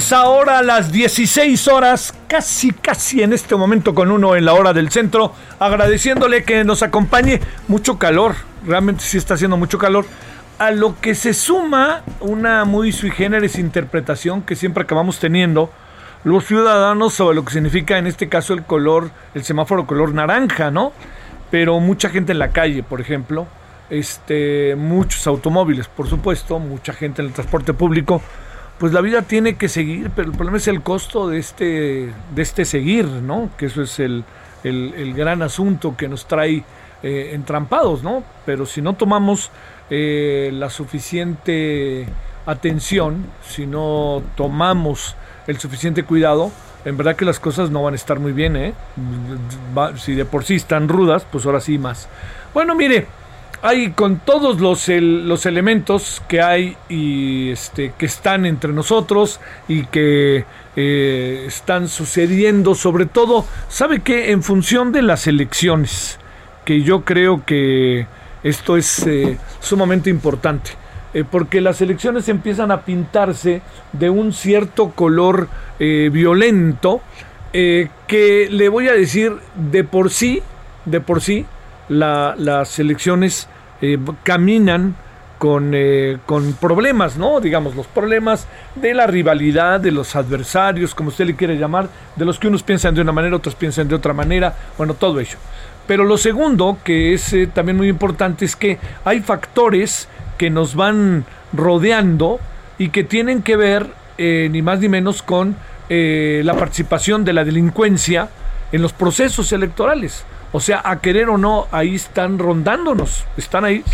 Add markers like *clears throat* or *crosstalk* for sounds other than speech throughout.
Tardes, ahora las 16 horas, casi casi en este momento con uno en la hora del centro, agradeciéndole que nos acompañe mucho calor, realmente sí está haciendo mucho calor, a lo que se suma una muy sui generis interpretación que siempre acabamos teniendo los ciudadanos sobre lo que significa en este caso el color, el semáforo color naranja, ¿no? Pero mucha gente en la calle, por ejemplo, este, muchos automóviles, por supuesto, mucha gente en el transporte público, pues la vida tiene que seguir, pero el problema es el costo de este, de este seguir, ¿no? Que eso es el, el- el gran asunto que nos trae eh, entrampados, ¿no? Pero si no tomamos eh, la suficiente atención, si no tomamos el suficiente cuidado, en verdad que las cosas no van a estar muy bien, ¿eh? Si de por sí están rudas, pues ahora sí más. Bueno, mire, hay con todos los, los elementos que hay y este, que están entre nosotros y que eh, están sucediendo, sobre todo, ¿sabe qué? En función de las elecciones, que yo creo que esto es eh, sumamente importante. eh, porque las elecciones empiezan a pintarse de un cierto color violento que le voy a decir de por sí, de por sí, la- las elecciones eh, caminan con, eh, con problemas, ¿no? Digamos, los problemas de la rivalidad, de los adversarios, como usted le quiere llamar, de los que unos piensan de una manera, otros piensan de otra manera, bueno, todo ello. Pero lo segundo, que es eh, también muy importante, es que hay factores que nos van rodeando y que tienen que ver eh, ni más ni menos con eh, la participación de la delincuencia en los procesos electorales. O sea, a querer o no, ahí están rondándonos, están ahí,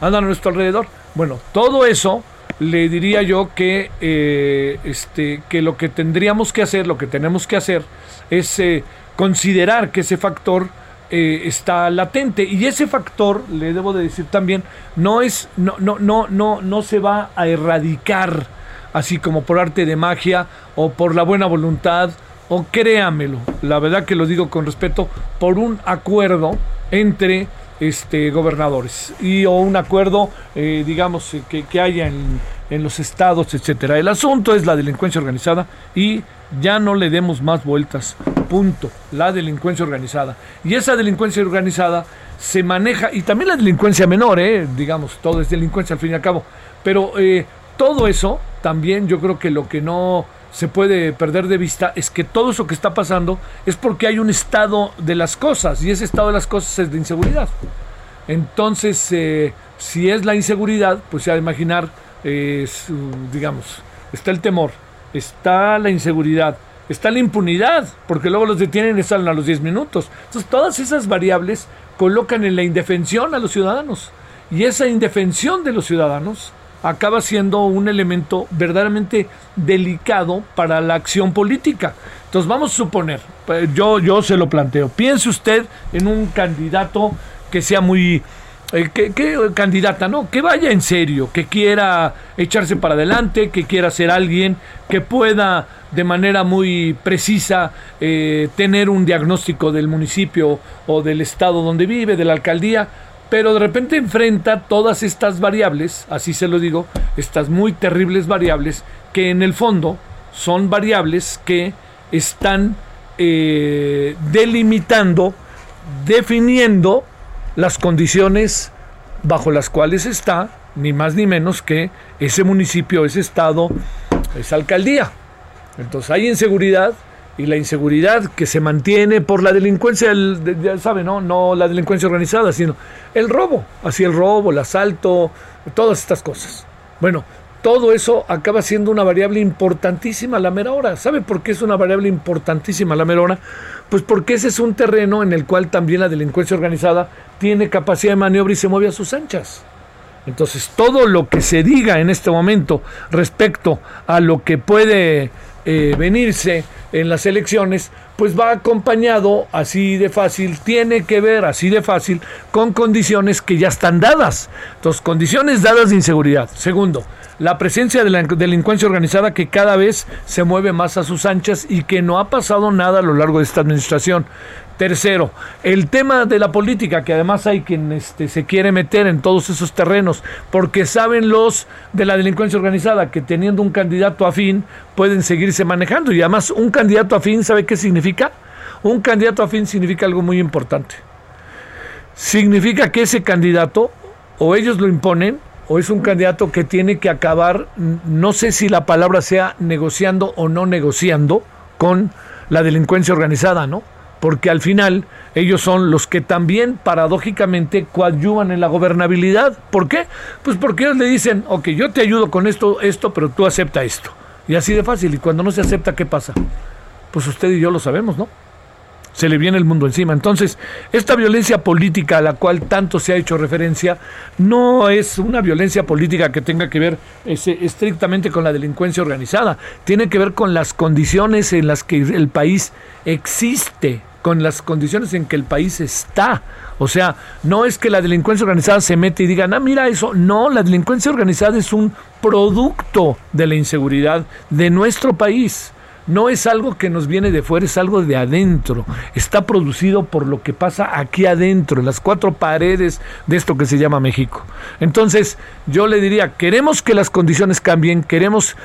andan a nuestro alrededor. Bueno, todo eso le diría yo que, eh, este, que lo que tendríamos que hacer, lo que tenemos que hacer, es eh, considerar que ese factor eh, está latente y ese factor le debo de decir también no es no no no no no se va a erradicar así como por arte de magia o por la buena voluntad o créamelo la verdad que lo digo con respeto por un acuerdo entre este gobernadores y o un acuerdo eh, digamos eh, que, que haya en, en los estados etcétera el asunto es la delincuencia organizada y ya no le demos más vueltas. Punto. La delincuencia organizada. Y esa delincuencia organizada se maneja, y también la delincuencia menor, ¿eh? digamos, todo es delincuencia al fin y al cabo. Pero eh, todo eso, también yo creo que lo que no se puede perder de vista es que todo eso que está pasando es porque hay un estado de las cosas, y ese estado de las cosas es de inseguridad. Entonces, eh, si es la inseguridad, pues se ha de imaginar, eh, digamos, está el temor, está la inseguridad, está la impunidad, porque luego los detienen y salen a los 10 minutos. Entonces, todas esas variables colocan en la indefensión a los ciudadanos. Y esa indefensión de los ciudadanos acaba siendo un elemento verdaderamente delicado para la acción política. Entonces vamos a suponer, eh, yo, yo se lo planteo, piense usted en un candidato que sea muy... eh, que, que- candidata, ¿no? Que vaya en serio, que quiera echarse para adelante, que quiera ser alguien, que pueda de manera muy precisa eh, tener un diagnóstico del municipio o del estado donde vive, de la alcaldía, pero de repente enfrenta todas estas variables, así se lo digo, estas muy terribles variables, que en el fondo son variables que están eh, delimitando, definiendo las condiciones bajo las cuales está, ni más ni menos que ese municipio, ese estado, esa alcaldía. Entonces hay inseguridad, y la inseguridad que se mantiene por la delincuencia, ya sabe, ¿no? No la delincuencia organizada, sino el robo, así el robo, el asalto, todas estas cosas. Bueno, todo eso acaba siendo una variable importantísima a la mera hora. ¿Sabe por qué es una variable importantísima a la mera hora? Pues porque ese es un terreno en el cual también la delincuencia organizada tiene capacidad de maniobra y se mueve a sus anchas. Entonces, todo lo que se diga en este momento respecto a lo que puede eh, venirse en las elecciones, pues va acompañado así de fácil, tiene que ver así de fácil con condiciones que ya están dadas. Entonces, condiciones dadas de inseguridad. Segundo, la presencia de la delincuencia organizada que cada vez se mueve más a sus anchas y que no ha pasado nada a lo largo de esta administración. Tercero, el tema de la política, que además hay quien este, se quiere meter en todos esos terrenos, porque saben los de la delincuencia organizada que teniendo un candidato afín pueden seguirse manejando. Y además, un candidato afín, ¿sabe qué significa? Un candidato afín significa algo muy importante. Significa que ese candidato, o ellos lo imponen, o es un candidato que tiene que acabar, no sé si la palabra sea negociando o no negociando con la delincuencia organizada, ¿no? Porque al final ellos son los que también paradójicamente coadyuvan en la gobernabilidad. ¿Por qué? Pues porque ellos le dicen, ok, yo te ayudo con esto, esto, pero tú acepta esto. Y así de fácil. Y cuando no se acepta, ¿qué pasa? Pues usted y yo lo sabemos, ¿no? Se le viene el mundo encima. Entonces, esta violencia política a la cual tanto se ha hecho referencia no es una violencia política que tenga que ver estrictamente con la delincuencia organizada. Tiene que ver con las condiciones en las que el país existe con las condiciones en que el país está. O sea, no es que la delincuencia organizada se mete y diga, ah, mira eso. No, la delincuencia organizada es un producto de la inseguridad de nuestro país. No es algo que nos viene de fuera, es algo de adentro. Está producido por lo que pasa aquí adentro, en las cuatro paredes de esto que se llama México. Entonces, yo le diría, queremos que las condiciones cambien, queremos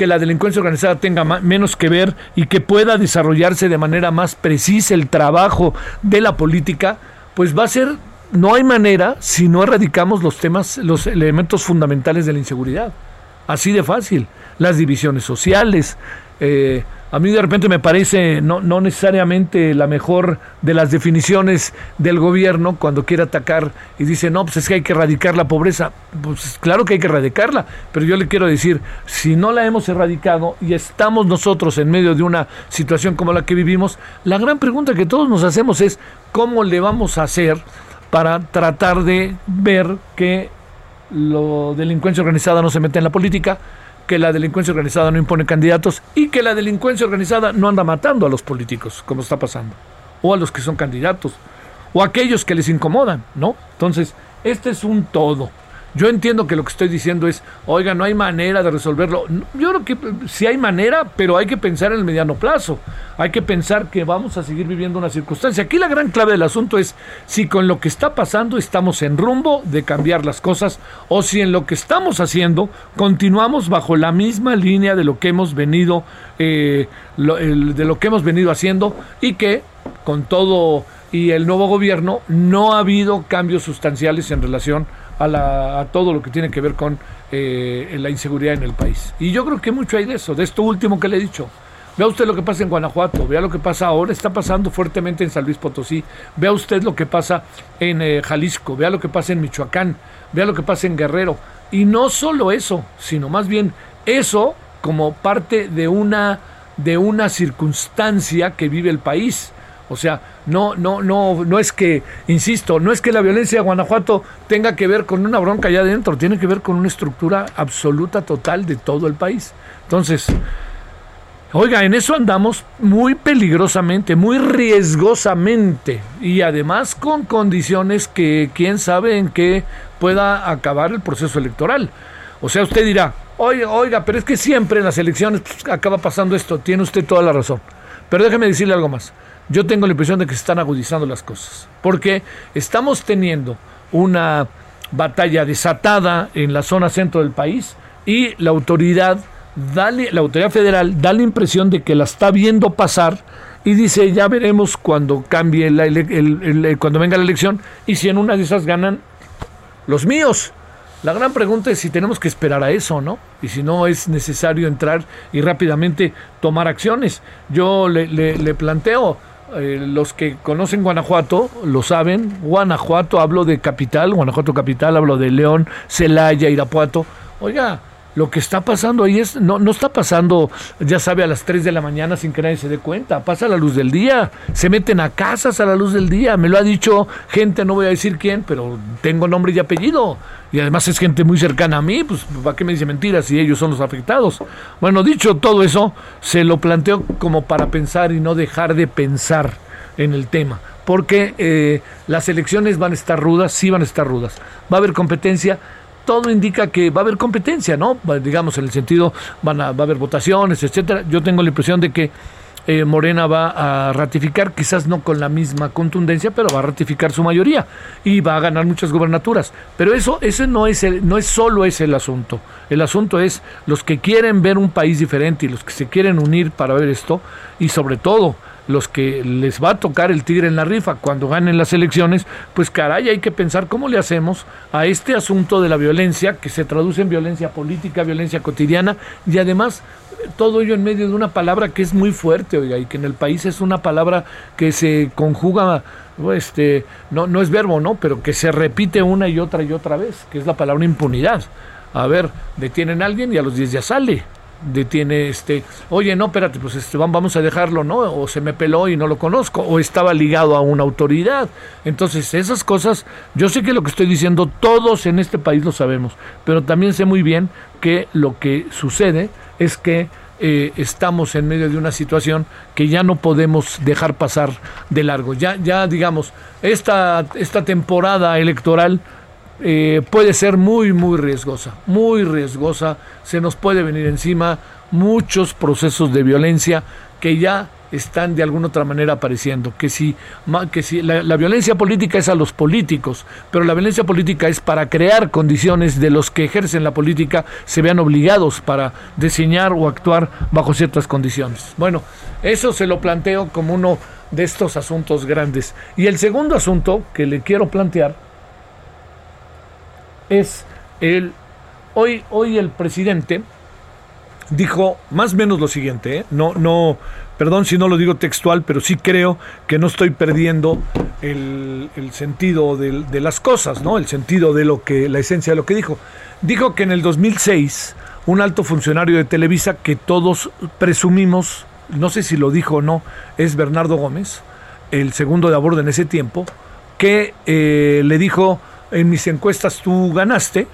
que la delincuencia organizada tenga menos que ver y que pueda desarrollarse de manera más precisa el trabajo de la política, pues va a ser, no hay manera si no erradicamos los temas, los elementos fundamentales de la inseguridad. Así de fácil. Las divisiones sociales, eh, a mí de repente me parece no, no, necesariamente la mejor de las definiciones del gobierno cuando quiere atacar y dice, no, pues es que hay que erradicar la pobreza. Pues claro que hay que erradicarla, pero yo le quiero decir, si no la hemos erradicado y estamos nosotros en medio de una situación como la que vivimos, la gran pregunta que todos nos hacemos es, ¿cómo le vamos a hacer para tratar de ver que la delincuencia organizada no se mete en la política? Que la delincuencia organizada no impone candidatos y que la delincuencia organizada no anda matando a los políticos, como está pasando, o a los que son candidatos, o a aquellos que les incomodan, ¿no? Entonces, este es un todo. Yo entiendo que lo que estoy diciendo es, oiga, no hay manera de resolverlo. Yo creo que sí hay manera, pero hay que pensar en el mediano plazo. Hay que pensar que vamos a seguir viviendo una circunstancia. Aquí la gran clave del asunto es si con lo que está pasando estamos en rumbo de cambiar las cosas o si en lo que estamos haciendo continuamos bajo la misma línea de lo que hemos venido, eh, de lo que hemos venido haciendo y que con todo y el nuevo gobierno no ha habido cambios sustanciales en relación a, todo lo que tiene que ver con eh, la inseguridad en el país. Y yo creo que mucho hay de eso, de esto último que le he dicho. Vea usted lo que pasa en Guanajuato, vea lo que pasa ahora, está pasando fuertemente en San Luis Potosí, vea usted lo que pasa en eh, Jalisco, vea lo que pasa en Michoacán, vea lo que pasa en Guerrero. Y no solo eso, sino más bien eso como parte de una, de una circunstancia que vive el país. O sea, no, no, no, no es que, insisto, no es que la violencia de Guanajuato tenga que ver con una bronca allá adentro, tiene que ver con una estructura absoluta, total de todo el país. Entonces, oiga, en eso andamos muy peligrosamente, muy riesgosamente y además con condiciones que quién sabe en qué pueda acabar el proceso electoral. O sea, usted dirá, oiga, oiga, pero es que siempre en las elecciones pues, acaba pasando esto, tiene usted toda la razón. Pero déjeme decirle algo más yo tengo la impresión de que se están agudizando las cosas, porque estamos teniendo una batalla desatada en la zona centro del país y la autoridad, da, la autoridad federal da la impresión de que la está viendo pasar y dice ya veremos cuando cambie la cuando venga la elección y si en una de esas ganan los míos. La gran pregunta es si tenemos que esperar a eso, ¿no? Y si no es necesario entrar y rápidamente tomar acciones. Yo le, planteo, eh, los que conocen Guanajuato lo saben, Guanajuato, hablo de capital, Guanajuato capital, hablo de León, Celaya, Irapuato. Oiga, lo que está pasando ahí es, no, no está pasando, ya sabe, a las 3 de la mañana sin que nadie se dé cuenta, pasa la luz del día, se meten a casas a la luz del día, me lo ha dicho gente, no voy a decir quién, pero tengo nombre y apellido, y además es gente muy cercana a mí, pues ¿para qué me dice mentiras si ellos son los afectados? Bueno, dicho todo eso, se lo planteo como para pensar y no dejar de pensar en el tema. Porque eh, las elecciones van a estar rudas, sí van a estar rudas. Va a haber competencia, todo indica que va a haber competencia, ¿no? Digamos, en el sentido, van a, va a haber votaciones, etcétera. Yo tengo la impresión de que eh, Morena va a ratificar, quizás no con la misma contundencia, pero va a ratificar su mayoría y va a ganar muchas gobernaturas. Pero eso, ese no es el, no es solo ese el asunto. El asunto es los que quieren ver un país diferente y los que se quieren unir para ver esto, y sobre todo los que les va a tocar el tigre en la rifa cuando ganen las elecciones, pues caray, hay que pensar cómo le hacemos a este asunto de la violencia, que se traduce en violencia política, violencia cotidiana, y además todo ello en medio de una palabra que es muy fuerte, oiga, y que en el país es una palabra que se conjuga, este, no, no es verbo, ¿no? Pero que se repite una y otra y otra vez, que es la palabra impunidad. A ver, detienen a alguien y a los 10 ya sale detiene este, oye, no, espérate, pues este, vamos a dejarlo, ¿no? O se me peló y no lo conozco, o estaba ligado a una autoridad. Entonces, esas cosas, yo sé que lo que estoy diciendo, todos en este país lo sabemos, pero también sé muy bien que lo que sucede es que eh, estamos en medio de una situación que ya no podemos dejar pasar de largo. Ya, ya digamos, esta, esta temporada electoral eh, puede ser muy, muy riesgosa, muy riesgosa, se nos puede venir encima muchos procesos de violencia que ya están de alguna otra manera apareciendo, que si, que si la, violencia política es a los políticos, pero la violencia política es para crear condiciones de los que ejercen la política se vean obligados para diseñar o actuar bajo ciertas condiciones. Bueno, eso se lo planteo como uno de estos asuntos grandes. Y el segundo asunto que le quiero plantear es el hoy hoy el presidente dijo más o menos lo siguiente, ¿eh? no no perdón si no lo digo textual, pero sí creo que no estoy perdiendo el, sentido de, de, las cosas, ¿no? El sentido de lo que, la esencia de lo que dijo. Dijo que en el 2006, un alto funcionario de Televisa que todos presumimos, no sé si lo dijo o no, es Bernardo Gómez, el segundo de abordo en ese tiempo, que eh, le dijo en mis encuestas tú ganaste,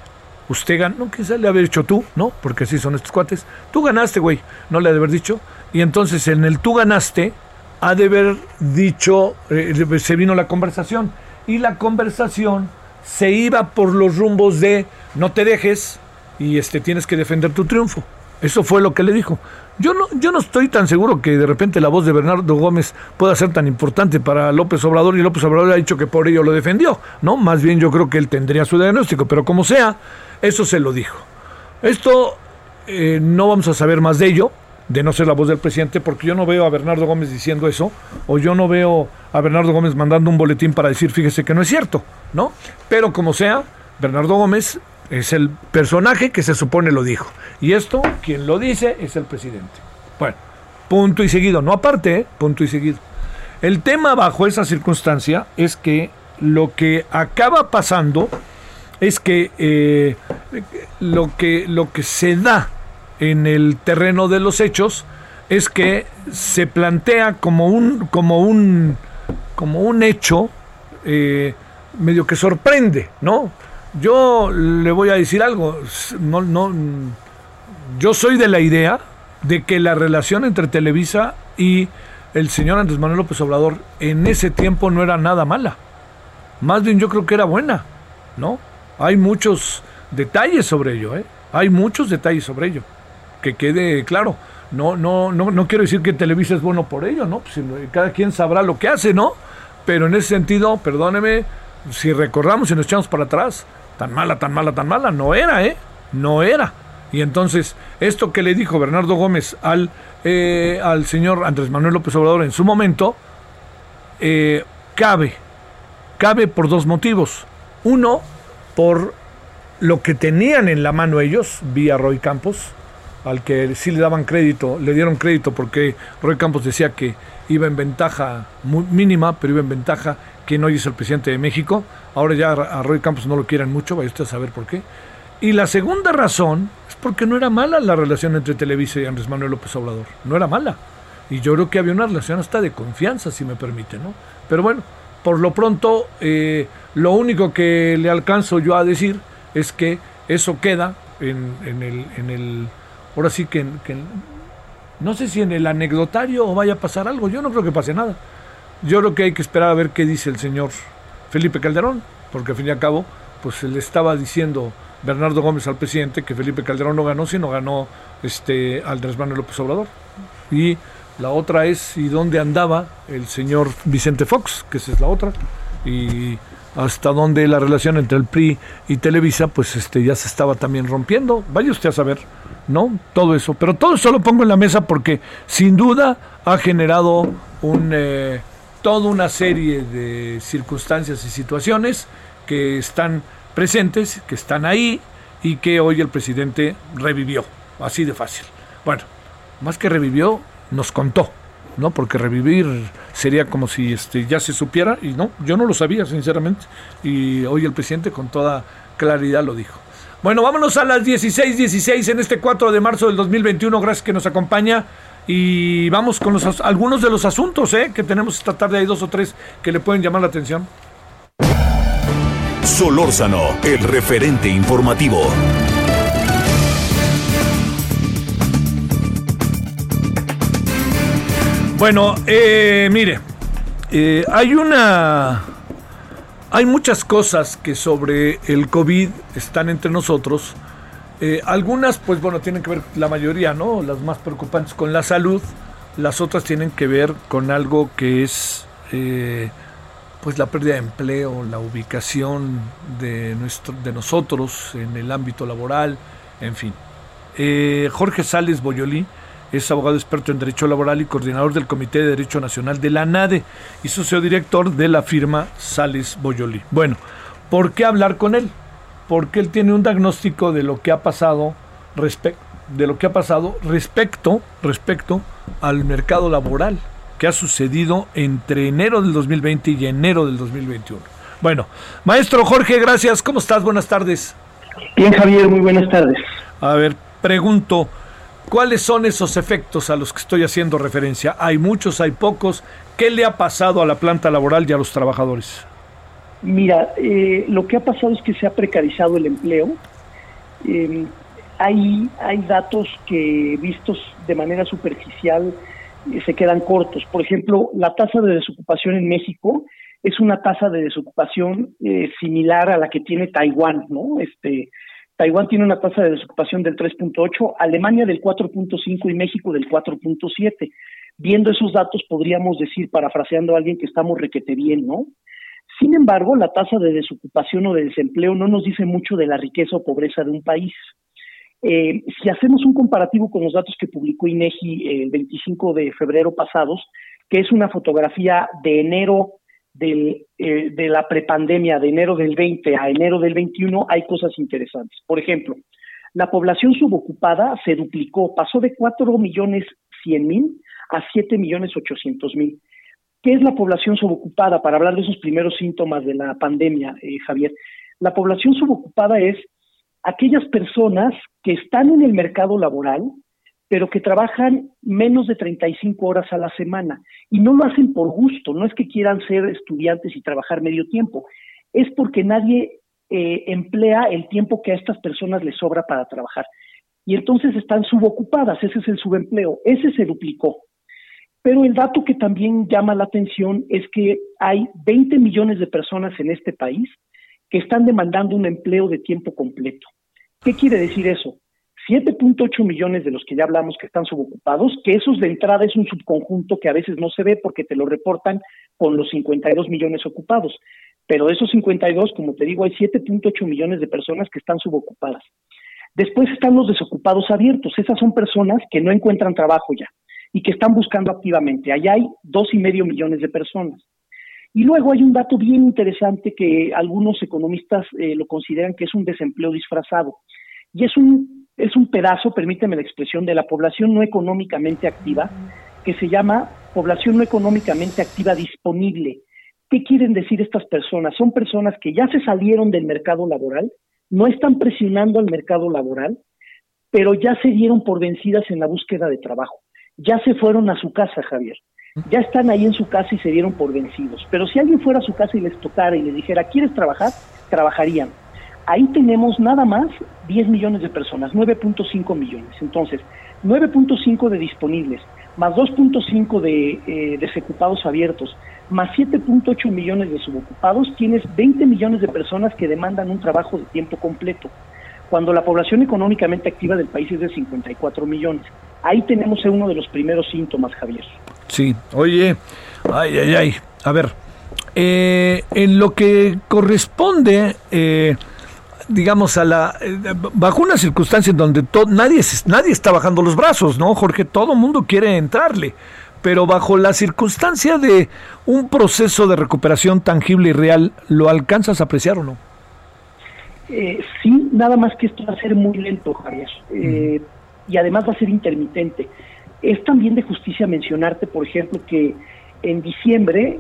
usted ganó, no, quizás le haber dicho tú, ¿no? Porque así son estos cuates. Tú ganaste, güey, no le ha de haber dicho. Y entonces en el tú ganaste, ha de haber dicho, eh, se vino la conversación. Y la conversación se iba por los rumbos de no te dejes y este, tienes que defender tu triunfo. Eso fue lo que le dijo. Yo no, yo no estoy tan seguro que de repente la voz de Bernardo Gómez pueda ser tan importante para López Obrador y López Obrador ha dicho que por ello lo defendió, ¿no? Más bien yo creo que él tendría su diagnóstico, pero como sea, eso se lo dijo. Esto eh, no vamos a saber más de ello, de no ser la voz del presidente, porque yo no veo a Bernardo Gómez diciendo eso, o yo no veo a Bernardo Gómez mandando un boletín para decir, fíjese que no es cierto, ¿no? Pero como sea, Bernardo Gómez es el personaje que se supone lo dijo. Y esto, quien lo dice, es el presidente. Bueno, punto y seguido, no aparte, ¿eh? punto y seguido. El tema bajo esa circunstancia es que lo que acaba pasando es que, eh, lo que lo que se da en el terreno de los hechos es que se plantea como un como un como un hecho eh, medio que sorprende, ¿no? Yo le voy a decir algo, no, no, yo soy de la idea de que la relación entre Televisa y el señor Andrés Manuel López Obrador en ese tiempo no era nada mala. Más bien yo creo que era buena, ¿no? Hay muchos detalles sobre ello, ¿eh? Hay muchos detalles sobre ello. Que quede claro. No, no, no, no quiero decir que Televisa es bueno por ello, ¿no? Pues, cada quien sabrá lo que hace, ¿no? Pero en ese sentido, perdóneme, si recordamos y nos echamos para atrás, tan mala, tan mala, tan mala, no era, ¿eh? No era. Y entonces, esto que le dijo Bernardo Gómez al, eh, al señor Andrés Manuel López Obrador en su momento, eh, cabe, cabe por dos motivos. Uno, por lo que tenían en la mano ellos, vía Roy Campos, al que sí le daban crédito, le dieron crédito porque Roy Campos decía que iba en ventaja mínima, pero iba en ventaja que hoy es el presidente de México. Ahora ya a Roy Campos no lo quieren mucho, vaya usted a saber por qué. Y la segunda razón es porque no era mala la relación entre Televisa y Andrés Manuel López Obrador. No era mala. Y yo creo que había una relación hasta de confianza, si me permite, ¿no? Pero bueno, por lo pronto, eh, lo único que le alcanzo yo a decir es que eso queda en, el, en el, ahora sí que, que, no sé si en el anecdotario vaya a pasar algo, yo no creo que pase nada. Yo creo que hay que esperar a ver qué dice el señor Felipe Calderón, porque al fin y al cabo, pues se le estaba diciendo Bernardo Gómez al presidente que Felipe Calderón no ganó, sino ganó este Andrés Manuel López Obrador. Y la otra es y dónde andaba el señor Vicente Fox, que esa es la otra, y hasta dónde la relación entre el PRI y Televisa, pues este ya se estaba también rompiendo. Vaya usted a saber, ¿no? Todo eso. Pero todo eso lo pongo en la mesa porque sin duda ha generado un, eh, toda una serie de circunstancias y situaciones que están presentes, que están ahí y que hoy el presidente revivió. Así de fácil. Bueno, más que revivió, nos contó, ¿no? Porque revivir sería como si este, ya se supiera, y no, yo no lo sabía, sinceramente, y hoy el presidente con toda claridad lo dijo. Bueno, vámonos a las 16:16 16 en este 4 de marzo del 2021, gracias que nos acompaña. Y vamos con los, algunos de los asuntos ¿eh? que tenemos esta tarde. Hay dos o tres que le pueden llamar la atención. Solórzano, el referente informativo. Bueno, eh, mire, eh, hay una... Hay muchas cosas que sobre el COVID están entre nosotros. Eh, algunas, pues bueno, tienen que ver, la mayoría, ¿no? Las más preocupantes con la salud. Las otras tienen que ver con algo que es, pues la pérdida de empleo, la ubicación de, nuestro, de nosotros en el ámbito laboral, en fin. Jorge Sales Boyolí es abogado experto en Derecho Laboral y coordinador del Comité de Derecho Nacional de la NADE y socio director de la firma Sales Boyoli. Bueno, ¿por qué hablar con él? Porque él tiene un diagnóstico de lo que ha pasado respecto de lo que ha pasado respecto respecto al mercado laboral que ha sucedido entre enero del 2020 y enero del 2021. Bueno, maestro Jorge, gracias. ¿Cómo estás? Buenas tardes. Bien, Javier, muy buenas tardes. A ver, pregunto, ¿Cuáles son esos efectos a los que estoy haciendo referencia? ¿Hay muchos, hay pocos? ¿Qué le ha pasado a la planta laboral y a los trabajadores? Mira, eh, lo que ha pasado es que se ha precarizado el empleo. Eh, hay, hay datos que vistos de manera superficial eh, se quedan cortos. Por ejemplo, la tasa de desocupación en México es una tasa de desocupación similar a la que tiene Taiwán, ¿no? Este, Taiwán tiene una tasa de desocupación del 3.8, Alemania del 4.5 y México del 4.7. Viendo esos datos podríamos decir, parafraseando a alguien, que estamos requete bien, ¿no? Sin embargo, la tasa de desocupación o de desempleo no nos dice mucho de la riqueza o pobreza de un país. Eh, si hacemos un comparativo con los datos que publicó INEGI el 25 de febrero pasados, que es una fotografía de enero del, eh, de la prepandemia de enero del 20 a enero del 21 hay cosas interesantes. Por ejemplo, la población subocupada se duplicó, pasó de 4 millones 100 mil a 7 millones 800 mil. ¿Qué es la población subocupada? Para hablar de esos primeros síntomas de la pandemia, eh, Javier. La población subocupada es aquellas personas que están en el mercado laboral, pero que trabajan menos de 35 horas a la semana y no lo hacen por gusto, no es que quieran ser estudiantes y trabajar medio tiempo, es porque nadie eh, emplea el tiempo que a estas personas les sobra para trabajar. Y entonces están subocupadas, ese es el subempleo, ese se duplicó. Pero el dato que también llama la atención es que hay 20 millones de personas en este país que están demandando un empleo de tiempo completo. ¿Qué quiere decir eso? 7.8 millones de los que ya hablamos que están subocupados, que esos de entrada es un subconjunto que a veces no se ve porque te lo reportan con los 52 millones ocupados. Pero de esos 52, como te digo, hay 7.8 millones de personas que están subocupadas. Después están los desocupados abiertos. Esas son personas que no encuentran trabajo ya y que están buscando activamente. Allá hay dos y medio millones de personas. Y luego hay un dato bien interesante que algunos economistas eh, lo consideran que es un desempleo disfrazado. Y es un, es un pedazo, permíteme la expresión, de la población no económicamente activa, que se llama población no económicamente activa disponible. ¿Qué quieren decir estas personas? Son personas que ya se salieron del mercado laboral, no están presionando al mercado laboral, pero ya se dieron por vencidas en la búsqueda de trabajo. Ya se fueron a su casa, Javier. Ya están ahí en su casa y se dieron por vencidos. Pero si alguien fuera a su casa y les tocara y les dijera, ¿quieres trabajar? Trabajarían. Ahí tenemos nada más 10 millones de personas, 9.5 millones. Entonces, 9.5 de disponibles, más 2.5 de eh, desocupados abiertos, más 7.8 millones de subocupados, tienes 20 millones de personas que demandan un trabajo de tiempo completo, cuando la población económicamente activa del país es de 54 millones. Ahí tenemos uno de los primeros síntomas, Javier. Sí, oye, ay, ay, ay, a ver, eh, en lo que corresponde... Eh, digamos, a la eh, bajo una circunstancia en donde nadie, nadie está bajando los brazos, ¿no, Jorge? Todo mundo quiere entrarle, pero bajo la circunstancia de un proceso de recuperación tangible y real, ¿lo alcanzas a apreciar o no? Eh, sí, nada más que esto va a ser muy lento, Javier, eh, y además va a ser intermitente. Es también de justicia mencionarte, por ejemplo, que en diciembre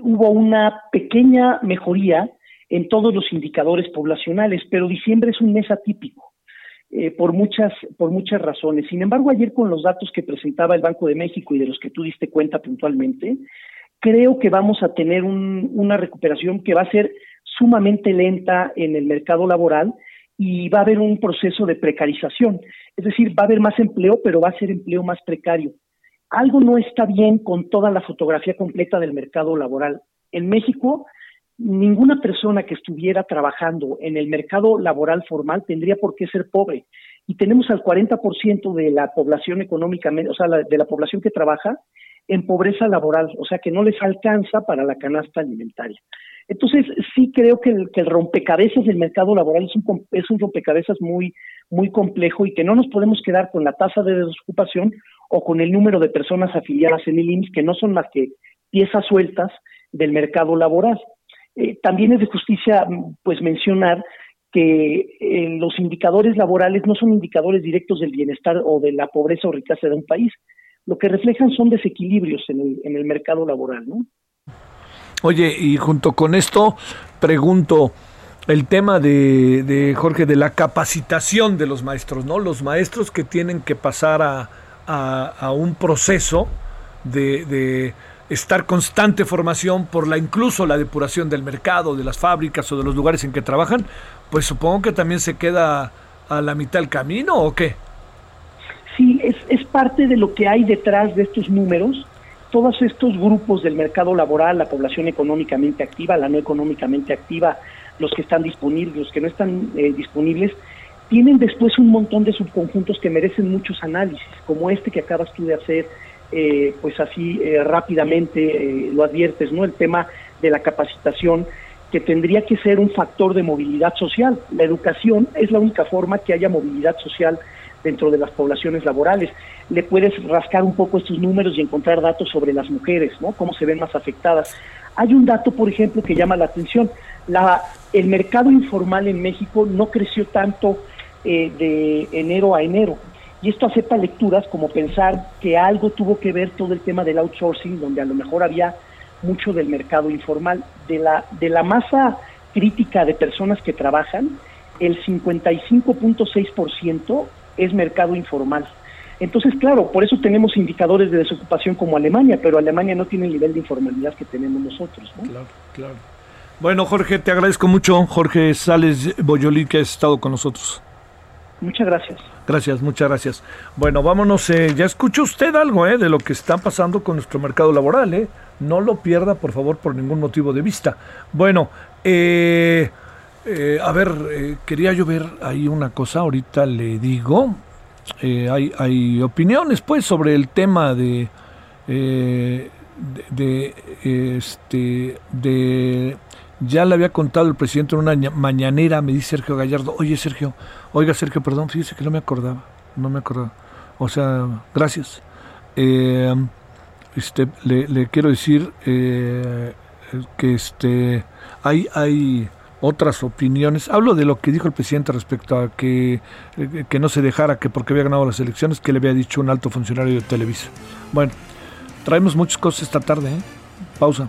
hubo una pequeña mejoría en todos los indicadores poblacionales, pero diciembre es un mes atípico eh, por, muchas, por muchas razones. Sin embargo, ayer con los datos que presentaba el Banco de México y de los que tú diste cuenta puntualmente, creo que vamos a tener una recuperación que va a ser sumamente lenta en el mercado laboral y va a haber un proceso de precarización. Es decir, va a haber más empleo, pero va a ser empleo más precario. Algo no está bien con toda la fotografía completa del mercado laboral. En México ninguna persona que estuviera trabajando en el mercado laboral formal tendría por qué ser pobre. Y tenemos al 40% de la población económicamente, o sea, de la población que trabaja en pobreza laboral, o sea, que no les alcanza para la canasta alimentaria. Entonces, sí creo que el, que el rompecabezas del mercado laboral es un, es un rompecabezas muy, muy complejo y que no nos podemos quedar con la tasa de desocupación o con el número de personas afiliadas en el IMSS, que no son más que piezas sueltas del mercado laboral. Eh, también es de justicia pues mencionar que eh, los indicadores laborales no son indicadores directos del bienestar o de la pobreza o riqueza de un país. Lo que reflejan son desequilibrios en el, mercado laboral, ¿no? Oye, y junto con esto pregunto el tema de, Jorge de la capacitación de los maestros, ¿no? Los maestros que tienen que pasar a, un proceso de estar constante formación por la incluso la depuración del mercado, de las fábricas o de los lugares en que trabajan, pues supongo que también se queda a la mitad del camino o qué? Sí, es, es parte de lo que hay detrás de estos números. Todos estos grupos del mercado laboral, la población económicamente activa, la no económicamente activa, los que están disponibles, los que no están eh, disponibles, tienen después un montón de subconjuntos que merecen muchos análisis, como este que acabas tú de hacer, eh, pues así eh, rápidamente eh, lo adviertes, ¿no? El tema de la capacitación que tendría que ser un factor de movilidad social. La educación es la única forma que haya movilidad social dentro de las poblaciones laborales. Le puedes rascar un poco estos números y encontrar datos sobre las mujeres, ¿no? Cómo se ven más afectadas. Hay un dato, por ejemplo, que llama la atención. La, el mercado informal en México no creció tanto de enero a enero. Y esto acepta lecturas como pensar que algo tuvo que ver todo el tema del outsourcing, donde a lo mejor había mucho del mercado informal. De la, de la masa crítica de personas que trabajan, el 55.6% es mercado informal. Entonces, claro, por eso tenemos indicadores de desocupación como Alemania, pero Alemania no tiene el nivel de informalidad que tenemos nosotros. Claro, claro. Bueno, Jorge, te agradezco mucho. Jorge Sales Boyolí, que has estado con nosotros. Muchas gracias. Gracias, muchas gracias. Bueno, vámonos. Eh, ya escuchó usted algo eh, de lo que está pasando con nuestro mercado laboral. Eh. No lo pierda, por favor, por ningún motivo de vista. Bueno, eh, a ver, quería yo ver ahí una cosa. Ahorita le digo. hay, hay opiniones, pues, sobre el tema de, de, este, de Ya le había contado el presidente en una mañanera, me dice Sergio Gallardo, oye Sergio, oiga Sergio, perdón, fíjese que no me acordaba, no me acordaba. O sea, gracias. Eh, este, le, quiero decir eh, que este, hay, hay otras opiniones. Hablo de lo que dijo el presidente respecto a que, eh, que no se dejara que porque había ganado las elecciones, que le había dicho un alto funcionario de Televisa. Bueno, traemos muchas cosas esta tarde. ¿eh? Pausa.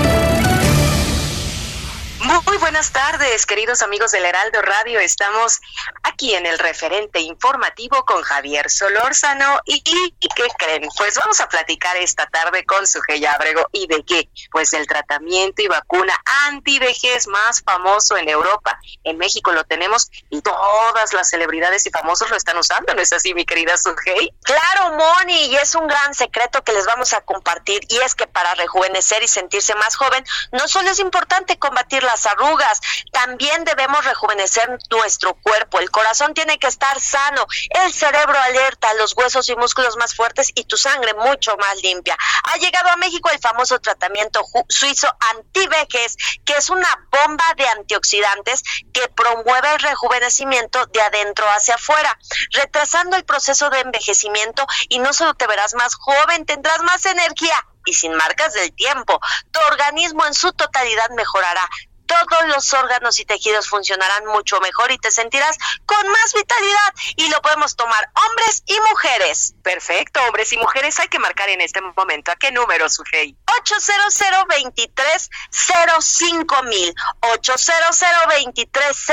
Muy buenas tardes, queridos amigos del Heraldo Radio. Estamos aquí en el referente informativo con Javier Solórzano. ¿Y, qué creen? Pues vamos a platicar esta tarde con Sujei Abrego. ¿Y de qué? Pues el tratamiento y vacuna anti-vejez más famoso en Europa. En México lo tenemos y todas las celebridades y famosos lo están usando, ¿no es así, mi querida Sujei? Claro, Moni, y es un gran secreto que les vamos a compartir. Y es que para rejuvenecer y sentirse más joven, no solo es importante combatir las arrugas, también debemos rejuvenecer nuestro cuerpo. El corazón tiene que estar sano, el cerebro alerta, los huesos y músculos más fuertes y tu sangre mucho más limpia. Ha llegado a México el famoso tratamiento suizo antivejes, que es una bomba de antioxidantes que promueve el rejuvenecimiento de adentro hacia afuera, retrasando el proceso de envejecimiento y no solo te verás más joven, tendrás más energía y sin marcas del tiempo. Tu organismo en su totalidad mejorará todos los órganos y tejidos funcionarán mucho mejor y te sentirás con más vitalidad y lo podemos tomar hombres y mujeres. Perfecto, hombres y mujeres hay que marcar en este momento. ¿A qué número, Sujei? 800 23 mil 800 23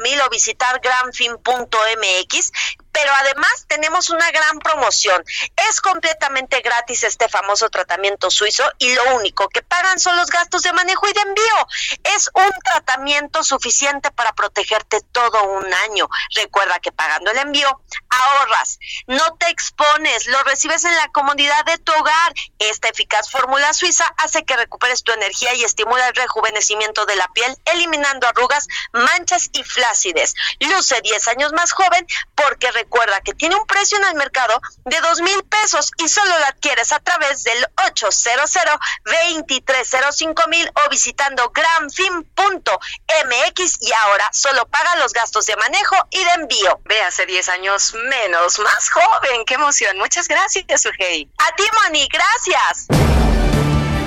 mil o visitar granfin.mx pero además tenemos una gran promoción. Es completamente gratis este famoso tratamiento suizo y lo único que pagan son los gastos de manejo y de envío. Es un tratamiento suficiente para protegerte todo un año. Recuerda que pagando el envío ahorras, no te expones, lo recibes en la comodidad de tu hogar. Esta eficaz fórmula suiza hace que recuperes tu energía y estimula el rejuvenecimiento de la piel, eliminando arrugas, manchas y flácides. Luce 10 años más joven porque recuerda que tiene un precio en el mercado de dos mil pesos y solo lo adquieres a través del 800 2305 mil o visitando granfin.mx y ahora solo paga los gastos de manejo y de envío. Ve hace 10 años menos, más joven. ¡Qué emoción! Muchas gracias, Sujei. A ti, Moni, gracias.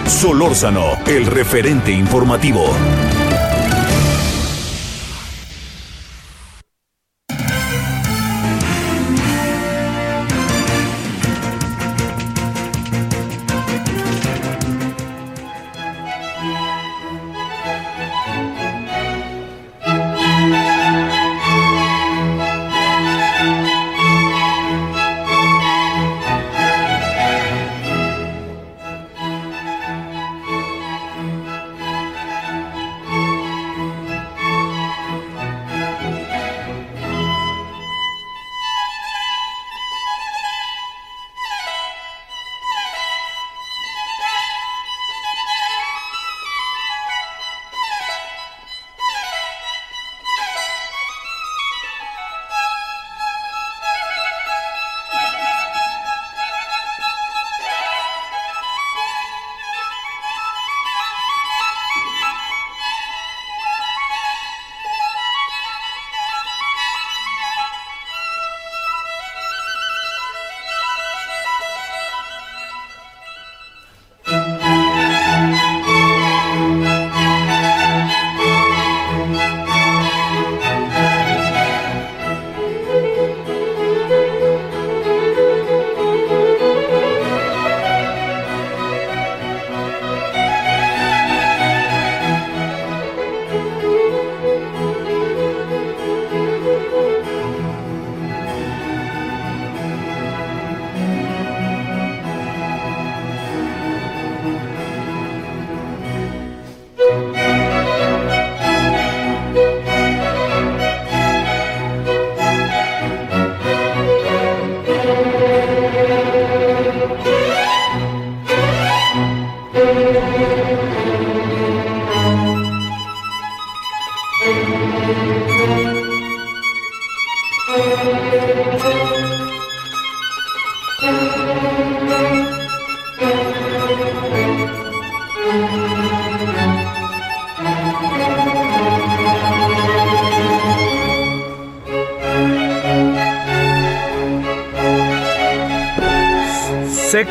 Solórzano, el referente informativo.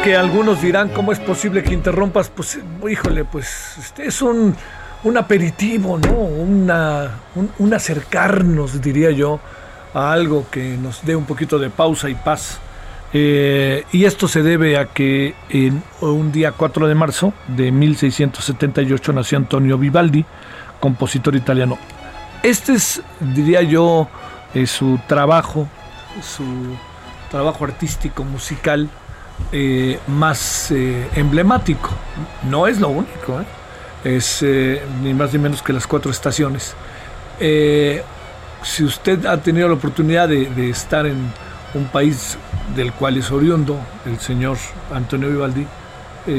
Que algunos dirán cómo es posible que interrumpas, pues híjole, pues este es un, un aperitivo, ¿no? Una, un, acercarnos, diría yo, a algo que nos dé un poquito de pausa y paz. Eh, y esto se debe a que en un día 4 de marzo de 1678 nació Antonio Vivaldi, compositor italiano. Este es, diría yo, eh, su trabajo, su trabajo artístico, musical, eh, más eh, emblemático. No es lo único, ¿eh? es ni más ni menos que las cuatro estaciones. si usted ha tenido la oportunidad de, estar en un país del cual es oriundo, el señor Antonio Vivaldi,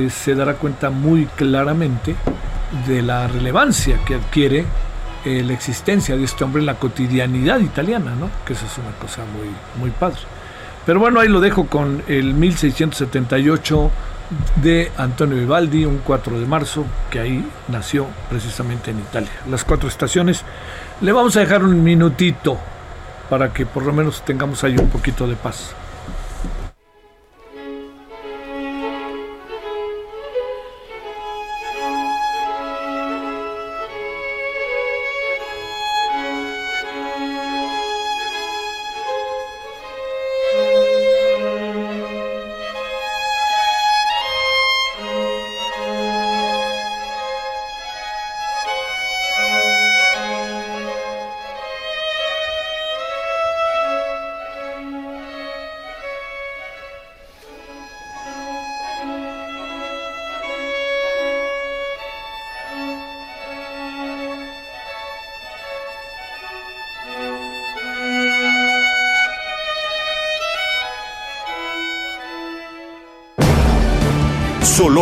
se dará cuenta muy claramente de la relevancia que adquiere la existencia de este hombre en la cotidianidad italiana, ¿no? que eso es una cosa muy, muy padre. Pero bueno, ahí lo dejo con el 1678 de Antonio Vivaldi, un 4 de marzo, que ahí nació precisamente en Italia. Las cuatro estaciones. Le vamos a dejar un minutito para que por lo menos tengamos ahí un poquito de paz.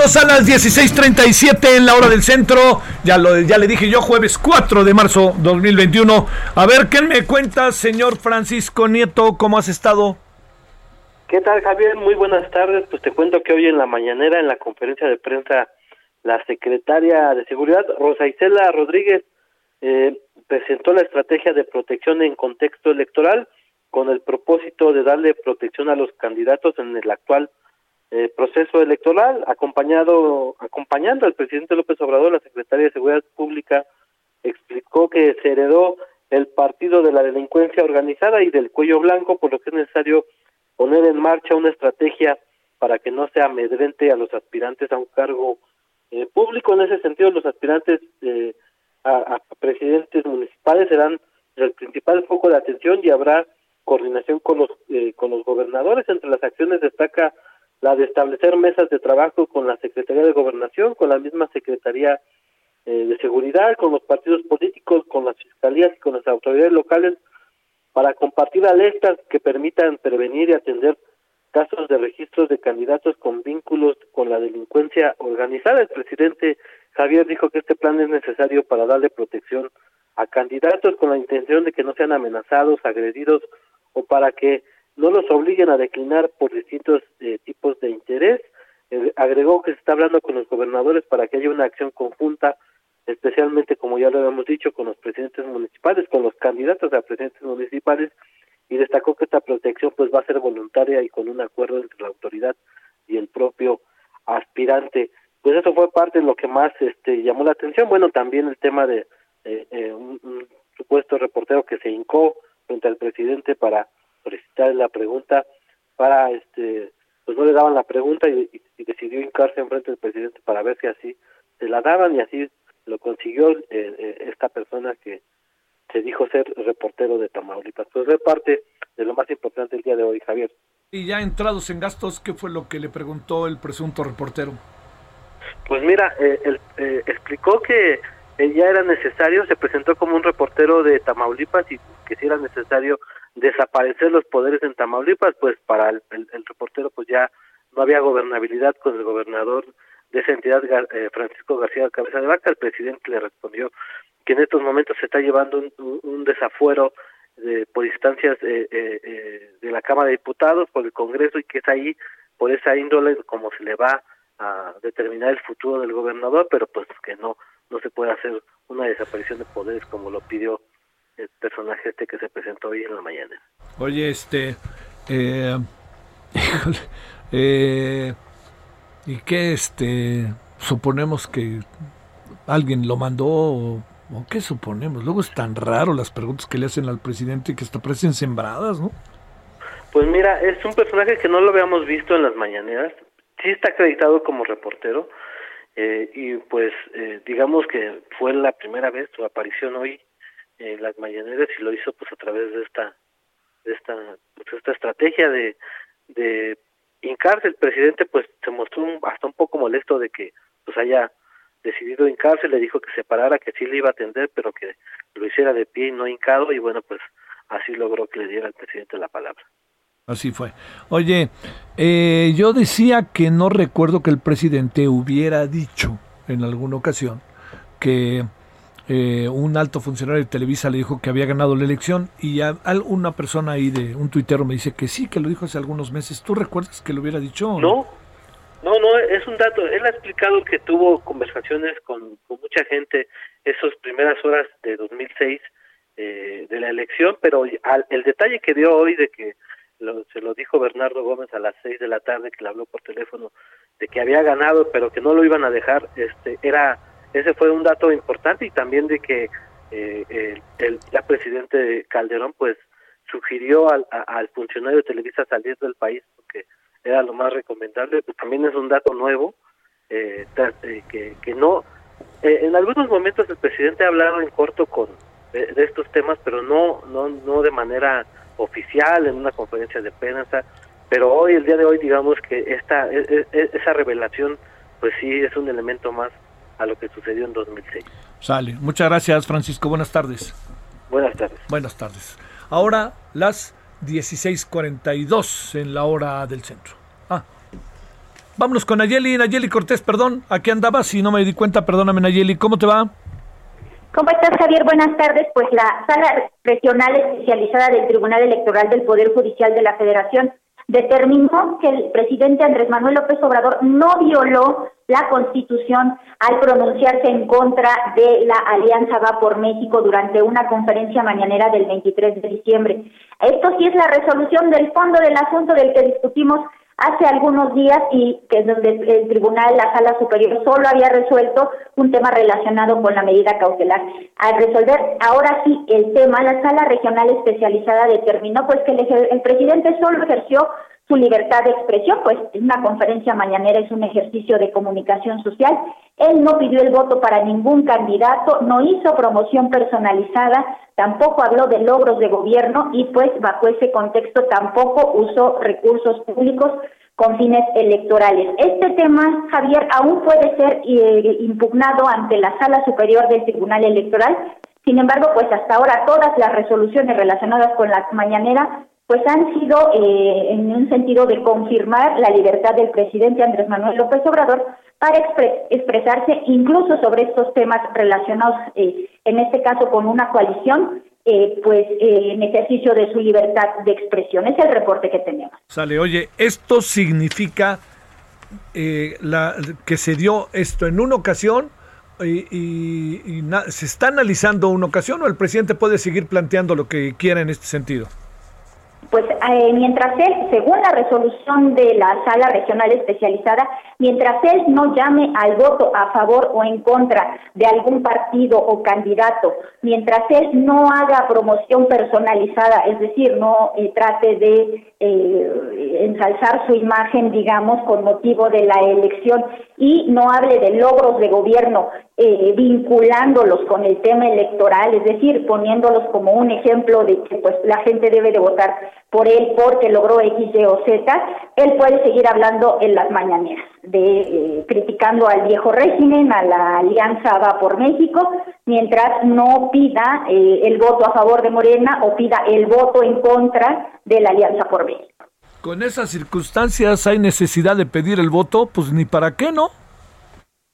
Vámonos a las 16:37 en la hora del centro. Ya, lo, le dije yo, jueves 4 de marzo 2021. A ver, ¿qué me cuenta, señor Francisco Nieto? ¿Cómo has estado? ¿Qué tal, Javier? Muy buenas tardes. Pues te cuento que hoy en la mañanera, en la conferencia de prensa, la secretaria de Seguridad, Rosa Isela Rodríguez, eh, presentó la estrategia de protección en contexto electoral con el propósito de darle protección a los candidatos en el actual eh, proceso electoral, acompañado, acompañando al presidente López Obrador, la secretaria de Seguridad Pública explicó que se heredó el partido de la delincuencia organizada y del cuello blanco, por lo que es necesario poner en marcha una estrategia para que no sea amedrente a los aspirantes a un cargo eh, público. En ese sentido, los aspirantes eh, a, a, presidentes municipales serán el principal foco de atención y habrá coordinación con los eh, con los gobernadores. Entre las acciones destaca la de establecer mesas de trabajo con la Secretaría de Gobernación, con la misma Secretaría eh, de Seguridad, con los partidos políticos, con las fiscalías y con las autoridades locales para compartir alertas que permitan prevenir y atender casos de registros de candidatos con vínculos con la delincuencia organizada. El presidente Javier dijo que este plan es necesario para darle protección a candidatos con la intención de que no sean amenazados, agredidos o para que no los obliguen a declinar por distintos eh, tipos de interés. Eh, agregó que se está hablando con los gobernadores para que haya una acción conjunta, especialmente, como ya lo habíamos dicho, con los presidentes municipales, con los candidatos a presidentes municipales, y destacó que esta protección pues va a ser voluntaria y con un acuerdo entre la autoridad y el propio aspirante. Pues eso fue parte de lo que más este llamó la atención. Bueno, también el tema de eh, un, un supuesto reportero que se hincó frente al presidente para solicitar la pregunta para este pues no le daban la pregunta y, decidió hincarse enfrente del presidente para ver si así se la daban y así lo consiguió eh, eh, esta persona que se dijo ser reportero de Tamaulipas. Pues es parte de lo más importante el día de hoy, Javier. Y ya entrados en gastos, ¿qué fue lo que le preguntó el presunto reportero? Pues mira, eh, él, eh, explicó que ya era necesario, se presentó como un reportero de Tamaulipas y que si era necesario desaparecer los poderes en Tamaulipas, pues para el, reportero pues ya no había gobernabilidad con el gobernador de esa entidad, eh, Francisco García Cabeza de Vaca. El presidente le respondió que en estos momentos se está llevando un, desafuero de, por instancias eh, eh, de la Cámara de Diputados, por el Congreso, y que es ahí, por esa índole, como se le va a determinar el futuro del gobernador, pero pues que no, no se puede hacer una desaparición de poderes como lo pidió el personaje este que se presentó hoy en la mañana. Oye, este, eh, *laughs* eh, ¿y qué, este, suponemos que alguien lo mandó o, qué suponemos? Luego es tan raro las preguntas que le hacen al presidente que hasta parecen sembradas, ¿no? Pues mira, es un personaje que no lo habíamos visto en las mañaneras, sí está acreditado como reportero, eh, y pues eh, digamos que fue la primera vez su aparición hoy las mañaneras y lo hizo pues a través de esta de esta pues, esta estrategia de de hincarse. El presidente pues se mostró hasta un poco molesto de que pues haya decidido hincarse. Le dijo que se parara que sí le iba a atender pero que lo hiciera de pie y no hincado. Y bueno pues así logró que le diera al presidente la palabra. Así fue. Oye, eh, yo decía que no recuerdo que el presidente hubiera dicho en alguna ocasión que eh, un alto funcionario de Televisa le dijo que había ganado la elección y a, una persona ahí de un tuitero me dice que sí, que lo dijo hace algunos meses. ¿Tú recuerdas que lo hubiera dicho? no? no, no, es un dato. Él ha explicado que tuvo conversaciones con, mucha gente esas primeras horas de 2006 eh, de la elección, pero el detalle que dio hoy de que se lo dijo Bernardo Gómez a las seis de la tarde que le habló por teléfono de que había ganado pero que no lo iban a dejar este era ese fue un dato importante y también de que eh, el, presidente Calderón pues sugirió al, funcionario de Televisa salir del país porque era lo más recomendable pues también es un dato nuevo eh, eh que, que no eh, en algunos momentos el presidente ha en corto con de, de estos temas pero no no no de manera oficial, en una conferencia de prensa, pero hoy, el día de hoy, digamos que esta, e, e, esa revelación, pues sí es un elemento más a lo que sucedió en 2006. Sale. Muchas gracias, Francisco. Buenas tardes. Buenas tardes. Buenas tardes. Ahora las 16:42 en la hora del centro. Ah. Vámonos con Nayeli. Nayeli Cortés, perdón. Aquí andaba, si no me di cuenta, perdóname, Nayeli. ¿Cómo te va? ¿Cómo estás, Javier? Buenas tardes. Pues la Sala Regional Especializada del Tribunal Electoral del Poder Judicial de la Federación determinó que el presidente Andrés Manuel López Obrador no violó la Constitución al pronunciarse en contra de la Alianza Va por México durante una conferencia mañanera del 23 de diciembre. Esto sí es la resolución del fondo del asunto del que discutimos hace algunos días y que es donde el tribunal, la sala superior, solo había resuelto un tema relacionado con la medida cautelar. Al resolver ahora sí el tema, la sala regional especializada determinó pues que el, el presidente solo ejerció su libertad de expresión, pues una conferencia mañanera es un ejercicio de comunicación social. Él no pidió el voto para ningún candidato, no hizo promoción personalizada, tampoco habló de logros de gobierno y pues bajo ese contexto tampoco usó recursos públicos con fines electorales. Este tema, Javier, aún puede ser eh, impugnado ante la Sala Superior del Tribunal Electoral. Sin embargo, pues hasta ahora todas las resoluciones relacionadas con la mañanera pues han sido eh, en un sentido de confirmar la libertad del presidente Andrés Manuel López Obrador para expresarse incluso sobre estos temas relacionados, eh, en este caso con una coalición, eh, pues en ejercicio de su libertad de expresión. Es el reporte que tenemos. Sale, oye, esto significa la, que se dio esto en una ocasión y, se está analizando una ocasión o el presidente puede seguir planteando lo que quiera en este sentido. Pues eh, mientras él, según la resolución de la sala regional especializada, mientras él no llame al voto a favor o en contra de algún partido o candidato, mientras él no haga promoción personalizada, es decir, no eh, trate de eh, ensalzar su imagen, digamos, con motivo de la elección y no hable de logros de gobierno vinculándolos con el tema electoral, es decir, poniéndolos como un ejemplo de que pues la gente debe de votar por él porque logró X, Y o Z, él puede seguir hablando en las mañaneras, de eh, criticando al viejo régimen, a la Alianza Va por México, mientras no pida eh, el voto a favor de Morena o pida el voto en contra de la Alianza por México. Con esas circunstancias hay necesidad de pedir el voto, pues ni para qué, ¿no?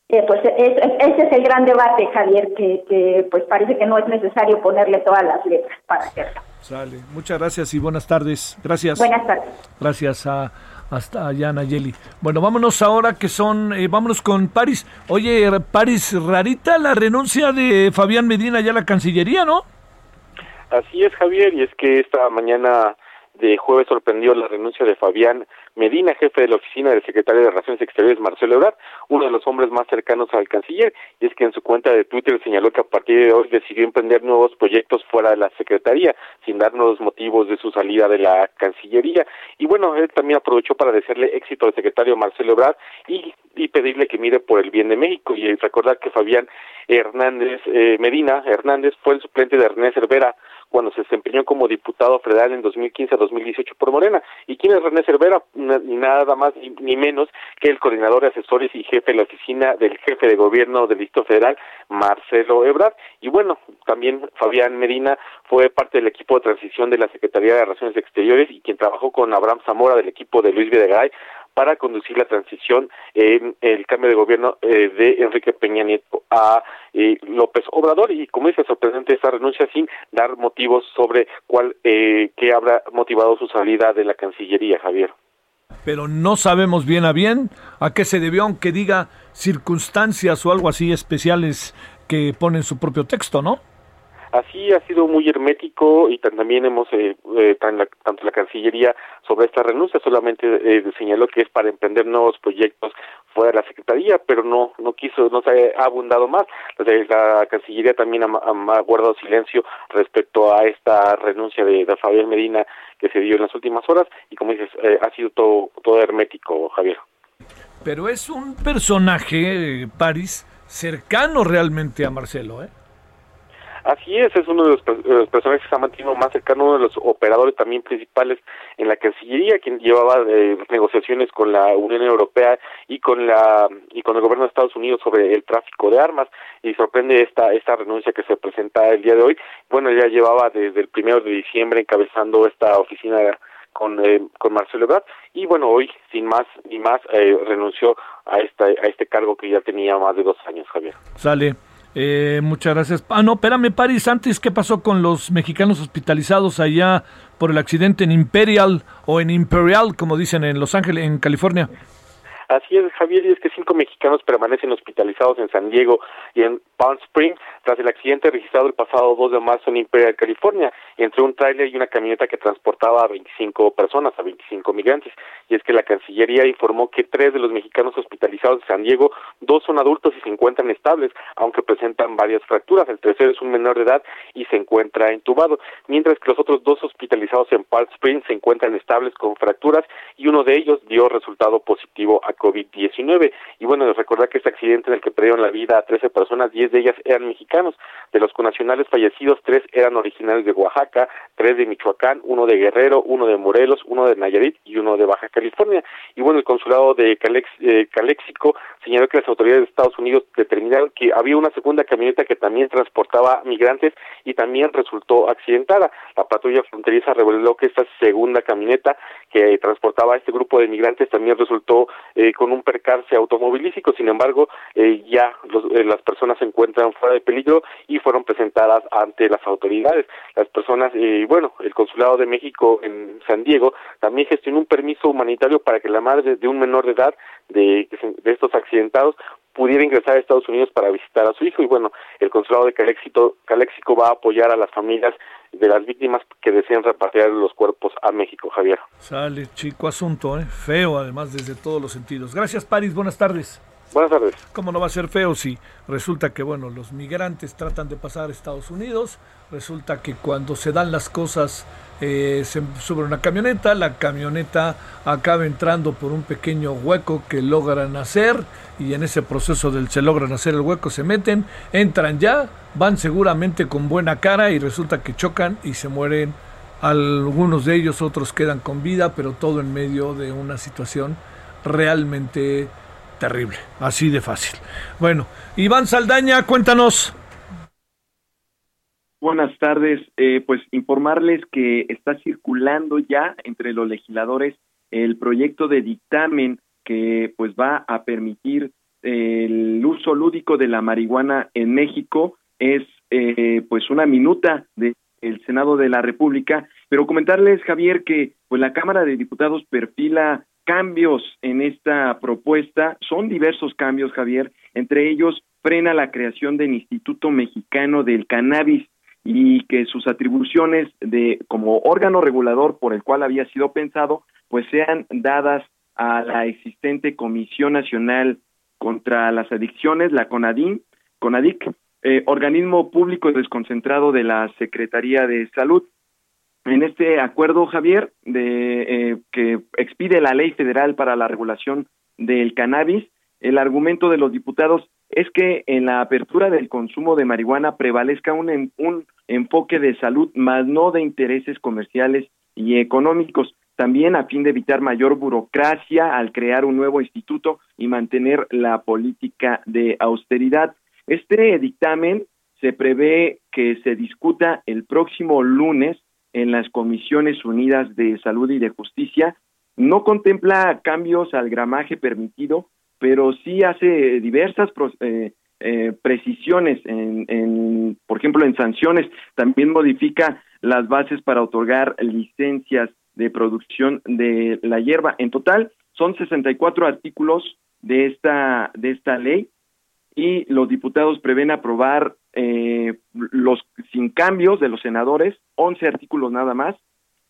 Eh, pues ese es el gran debate, Javier, que, que pues parece que no es necesario ponerle todas las letras para hacerlo. Sale. Muchas gracias y buenas tardes. Gracias. Buenas tardes. Gracias a hasta allá Nayeli. Bueno, vámonos ahora que son, eh, vámonos con París. Oye, París, rarita la renuncia de Fabián Medina ya a la Cancillería, ¿no? Así es, Javier, y es que esta mañana de jueves sorprendió la renuncia de Fabián Medina, jefe de la oficina del secretario de Relaciones Exteriores Marcelo Ebrard, uno de los hombres más cercanos al canciller, y es que en su cuenta de Twitter señaló que a partir de hoy decidió emprender nuevos proyectos fuera de la Secretaría, sin darnos motivos de su salida de la Cancillería. Y bueno, él también aprovechó para desearle éxito al secretario Marcelo Ebrard y, y pedirle que mire por el bien de México. Y recordar que Fabián Hernández eh, Medina Hernández fue el suplente de Ernest Cervera cuando se desempeñó como diputado federal en 2015-2018 por Morena. ¿Y quién es René Cervera? Ni nada más ni menos que el coordinador de asesores y jefe de la oficina del jefe de gobierno del Distrito Federal, Marcelo Ebrard. Y bueno, también Fabián Medina fue parte del equipo de transición de la Secretaría de Relaciones Exteriores y quien trabajó con Abraham Zamora del equipo de Luis Videgaray para conducir la transición en el cambio de gobierno eh, de Enrique Peña Nieto a eh, López Obrador y como dice sorprendente esta renuncia sin dar motivos sobre cuál eh, qué habrá motivado su salida de la Cancillería, Javier. Pero no sabemos bien a bien a qué se debió, aunque diga circunstancias o algo así especiales que ponen su propio texto, ¿no? Así ha sido muy hermético y también hemos, eh, eh tanto la Cancillería sobre esta renuncia, solamente eh, señaló que es para emprender nuevos proyectos fuera de la Secretaría, pero no no quiso, no se ha abundado más. La, Cancillería también ha, guardado silencio respecto a esta renuncia de, de, Fabián Medina que se dio en las últimas horas y como dices, eh, ha sido todo, todo hermético, Javier. Pero es un personaje, París, cercano realmente a Marcelo, ¿eh? Así es, es uno de los, personajes que se ha mantenido más cercano, uno de los operadores también principales en la Cancillería, quien llevaba eh, negociaciones con la Unión Europea y con la y con el gobierno de Estados Unidos sobre el tráfico de armas. Y sorprende esta esta renuncia que se presenta el día de hoy. Bueno, ya llevaba desde el primero de diciembre encabezando esta oficina con, eh, con Marcelo Ebrard. Y bueno hoy sin más ni más eh, renunció a esta a este cargo que ya tenía más de dos años Javier. Sale eh, muchas gracias. Ah, no, espérame, Paris, antes, ¿qué pasó con los mexicanos hospitalizados allá por el accidente en Imperial o en Imperial, como dicen en Los Ángeles, en California? Así es, Javier, y es que cinco mexicanos permanecen hospitalizados en San Diego y en Palm Springs tras el accidente registrado el pasado 2 de marzo en Imperial, California, entre un tráiler y una camioneta que transportaba a 25 personas, a 25 migrantes. Y es que la Cancillería informó que tres de los mexicanos hospitalizados en San Diego, dos son adultos y se encuentran estables, aunque presentan varias fracturas. El tercero es un menor de edad y se encuentra entubado, mientras que los otros dos hospitalizados en Palm Springs se encuentran estables con fracturas y uno de ellos dio resultado positivo a COVID-19. Y bueno, recordar que este accidente en el que perdieron la vida a 13 personas, 10 de ellas eran mexicanos. De los connacionales fallecidos, tres eran originales de Oaxaca, tres de Michoacán, uno de Guerrero, uno de Morelos, uno de Nayarit y uno de Baja California. Y bueno, el consulado de Calex, eh, Caléxico señaló que las autoridades de Estados Unidos determinaron que había una segunda camioneta que también transportaba migrantes y también resultó accidentada. La patrulla fronteriza reveló que esta segunda camioneta que transportaba a este grupo de migrantes también resultó eh, con un percance automovilístico. Sin embargo, eh, ya eh, las personas se encuentran fuera de peligro y fueron presentadas ante las autoridades. Las personas, y bueno, el Consulado de México en San Diego también gestionó un permiso humanitario para que la madre de un menor de edad de, de estos accidentados pudiera ingresar a Estados Unidos para visitar a su hijo y bueno, el consulado de Caléxico, Caléxico va a apoyar a las familias de las víctimas que deseen repatriar los cuerpos a México, Javier. Sale, chico asunto, ¿eh? feo además desde todos los sentidos. Gracias, París, buenas tardes. Buenas tardes. ¿Cómo no va a ser feo si resulta que, bueno, los migrantes tratan de pasar a Estados Unidos? Resulta que cuando se dan las cosas, eh, se sube una camioneta, la camioneta acaba entrando por un pequeño hueco que logran hacer y en ese proceso del se logran hacer el hueco se meten, entran ya, van seguramente con buena cara y resulta que chocan y se mueren algunos de ellos, otros quedan con vida, pero todo en medio de una situación realmente terrible, así de fácil. Bueno, Iván Saldaña, cuéntanos. Buenas tardes, eh, pues informarles que está circulando ya entre los legisladores el proyecto de dictamen que pues va a permitir el uso lúdico de la marihuana en México. Es eh, pues una minuta del Senado de la República, pero comentarles Javier que pues la Cámara de Diputados perfila cambios en esta propuesta, son diversos cambios, Javier, entre ellos frena la creación del Instituto Mexicano del Cannabis y que sus atribuciones de como órgano regulador por el cual había sido pensado, pues sean dadas a la existente Comisión Nacional contra las Adicciones, la CONADIN, CONADIC, eh, organismo público desconcentrado de la Secretaría de Salud en este acuerdo, Javier, de eh, que expide la Ley Federal para la Regulación del Cannabis, el argumento de los diputados es que en la apertura del consumo de marihuana prevalezca un, un enfoque de salud, más no de intereses comerciales y económicos, también a fin de evitar mayor burocracia al crear un nuevo instituto y mantener la política de austeridad. Este dictamen se prevé que se discuta el próximo lunes en las Comisiones Unidas de Salud y de Justicia. No contempla cambios al gramaje permitido, pero sí hace diversas eh, eh, precisiones, en, por ejemplo, en sanciones. También modifica las bases para otorgar licencias de producción de la hierba. En total, son 64 artículos de esta, de esta ley y los diputados prevén aprobar eh, los sin cambios de los senadores, 11 artículos nada más,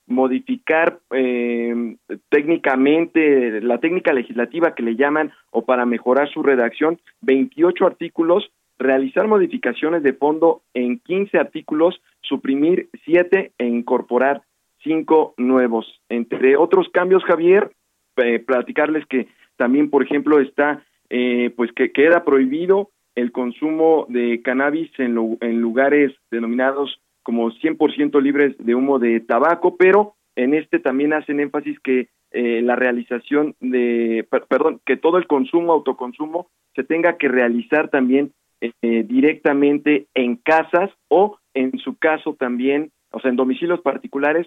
modificar eh, técnicamente la técnica legislativa que le llaman o para mejorar su redacción, 28 artículos, realizar modificaciones de fondo en 15 artículos, suprimir 7 e incorporar 5 nuevos. Entre otros cambios, Javier, eh, platicarles que también, por ejemplo, está eh, pues que queda prohibido el consumo de cannabis en, en lugares denominados como 100% libres de humo de tabaco, pero en este también hacen énfasis que eh, la realización de, perdón, que todo el consumo, autoconsumo, se tenga que realizar también eh, directamente en casas o en su caso también, o sea, en domicilios particulares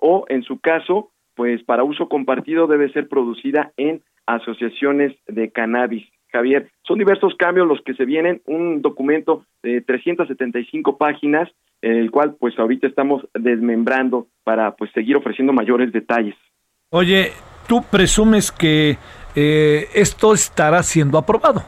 o en su caso, pues para uso compartido debe ser producida en asociaciones de cannabis. Javier, son diversos cambios los que se vienen, un documento de 375 páginas, el cual pues ahorita estamos desmembrando para pues seguir ofreciendo mayores detalles. Oye, ¿tú presumes que eh, esto estará siendo aprobado?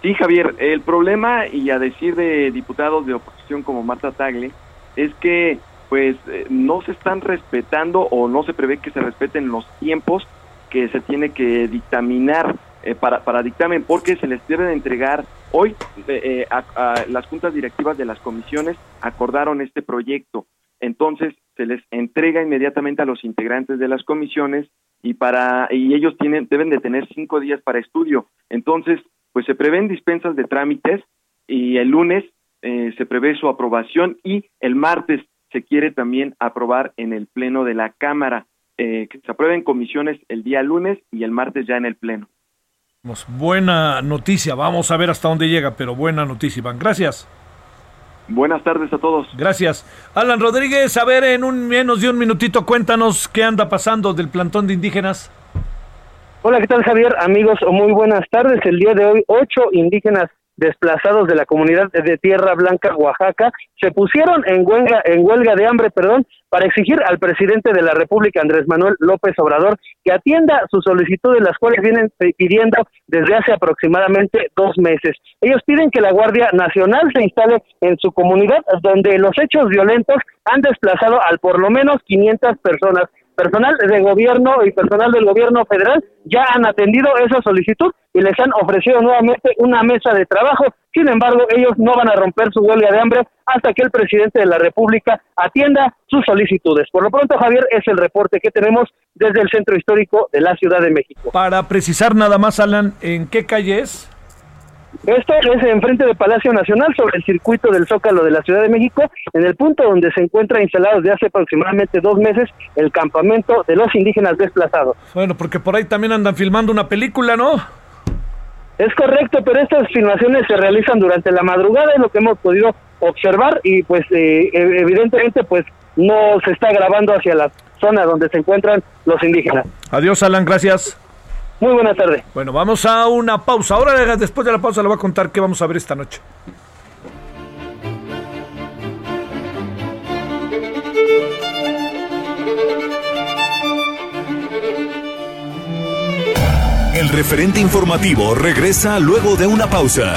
Sí, Javier, el problema, y a decir de diputados de oposición como Marta Tagle, es que pues eh, no se están respetando o no se prevé que se respeten los tiempos que se tiene que dictaminar eh, para, para dictamen, porque se les debe de entregar hoy eh, eh, a, las juntas directivas de las comisiones acordaron este proyecto. Entonces se les entrega inmediatamente a los integrantes de las comisiones y para y ellos tienen deben de tener cinco días para estudio. Entonces pues se prevén dispensas de trámites y el lunes se prevé su aprobación y el martes se quiere también aprobar en el pleno de la Cámara. Eh, que se aprueben comisiones el día lunes y el martes ya en el Pleno. Buena noticia, vamos a ver hasta dónde llega, pero buena noticia, Iván. Gracias. Buenas tardes a todos. Gracias. Alan Rodríguez, a ver, en un menos de un minutito, cuéntanos qué anda pasando del plantón de indígenas. Hola, ¿qué tal Javier? Amigos, muy buenas tardes. El día de hoy, ocho indígenas desplazados de la comunidad de Tierra Blanca, Oaxaca, se pusieron en huelga, en huelga de hambre, perdón, para exigir al presidente de la República, Andrés Manuel López Obrador, que atienda sus solicitudes, las cuales vienen pidiendo desde hace aproximadamente dos meses. Ellos piden que la Guardia Nacional se instale en su comunidad, donde los hechos violentos han desplazado al por lo menos 500 personas personal de gobierno y personal del gobierno federal ya han atendido esa solicitud y les han ofrecido nuevamente una mesa de trabajo. Sin embargo, ellos no van a romper su huelga de hambre hasta que el presidente de la República atienda sus solicitudes. Por lo pronto, Javier, es el reporte que tenemos desde el centro histórico de la Ciudad de México. Para precisar nada más, Alan, ¿en qué calle es? Esto es enfrente del Palacio Nacional, sobre el circuito del Zócalo de la Ciudad de México, en el punto donde se encuentra instalado desde hace aproximadamente dos meses el campamento de los indígenas desplazados. Bueno, porque por ahí también andan filmando una película, ¿no? Es correcto, pero estas filmaciones se realizan durante la madrugada, es lo que hemos podido observar y pues eh, evidentemente pues no se está grabando hacia la zona donde se encuentran los indígenas. Adiós, Alan, gracias. Muy buenas tardes. Bueno, vamos a una pausa. Ahora, después de la pausa, le voy a contar qué vamos a ver esta noche. El referente informativo regresa luego de una pausa.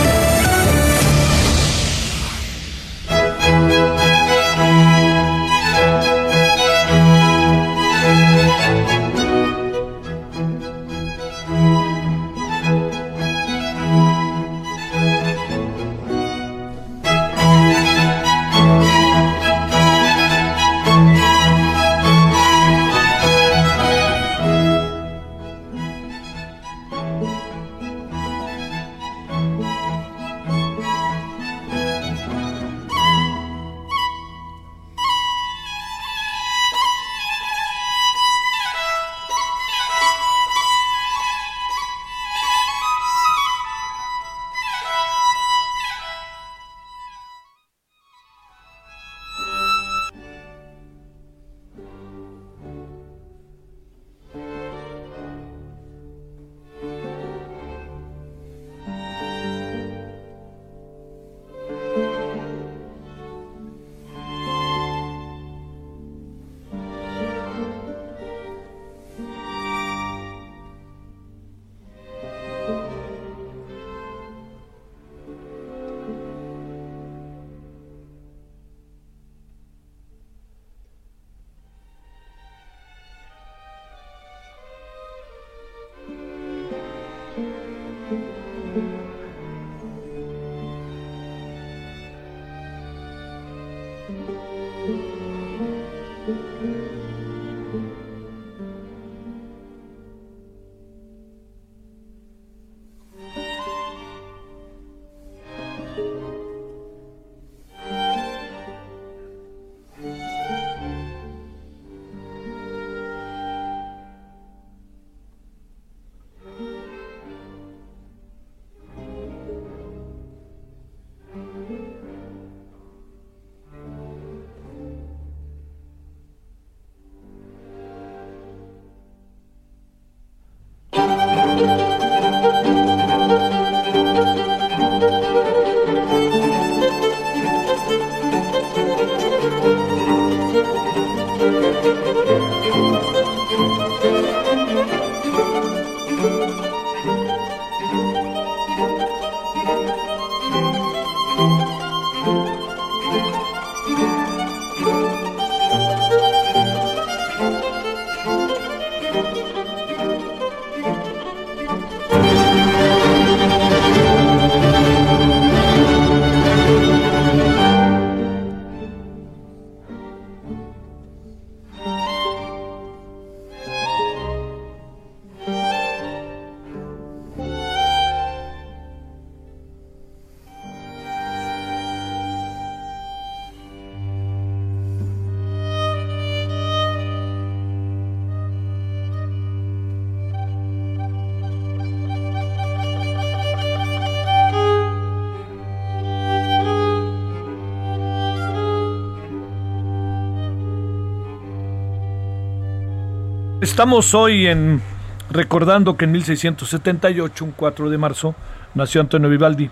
Estamos hoy en recordando que en 1678, un 4 de marzo, nació Antonio Vivaldi.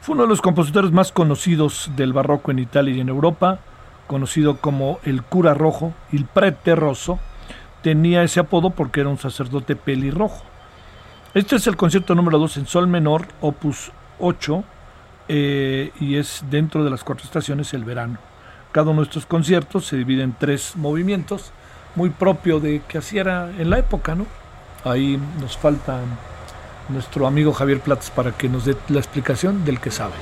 Fue uno de los compositores más conocidos del barroco en Italia y en Europa, conocido como el cura rojo, el prete rosso. Tenía ese apodo porque era un sacerdote pelirrojo. Este es el concierto número 2 en sol menor, opus 8, eh, y es dentro de las cuatro estaciones el verano. Cada uno de estos conciertos se divide en tres movimientos, muy propio de que así era en la época, ¿no? Ahí nos falta nuestro amigo Javier Platas para que nos dé la explicación del que sabe.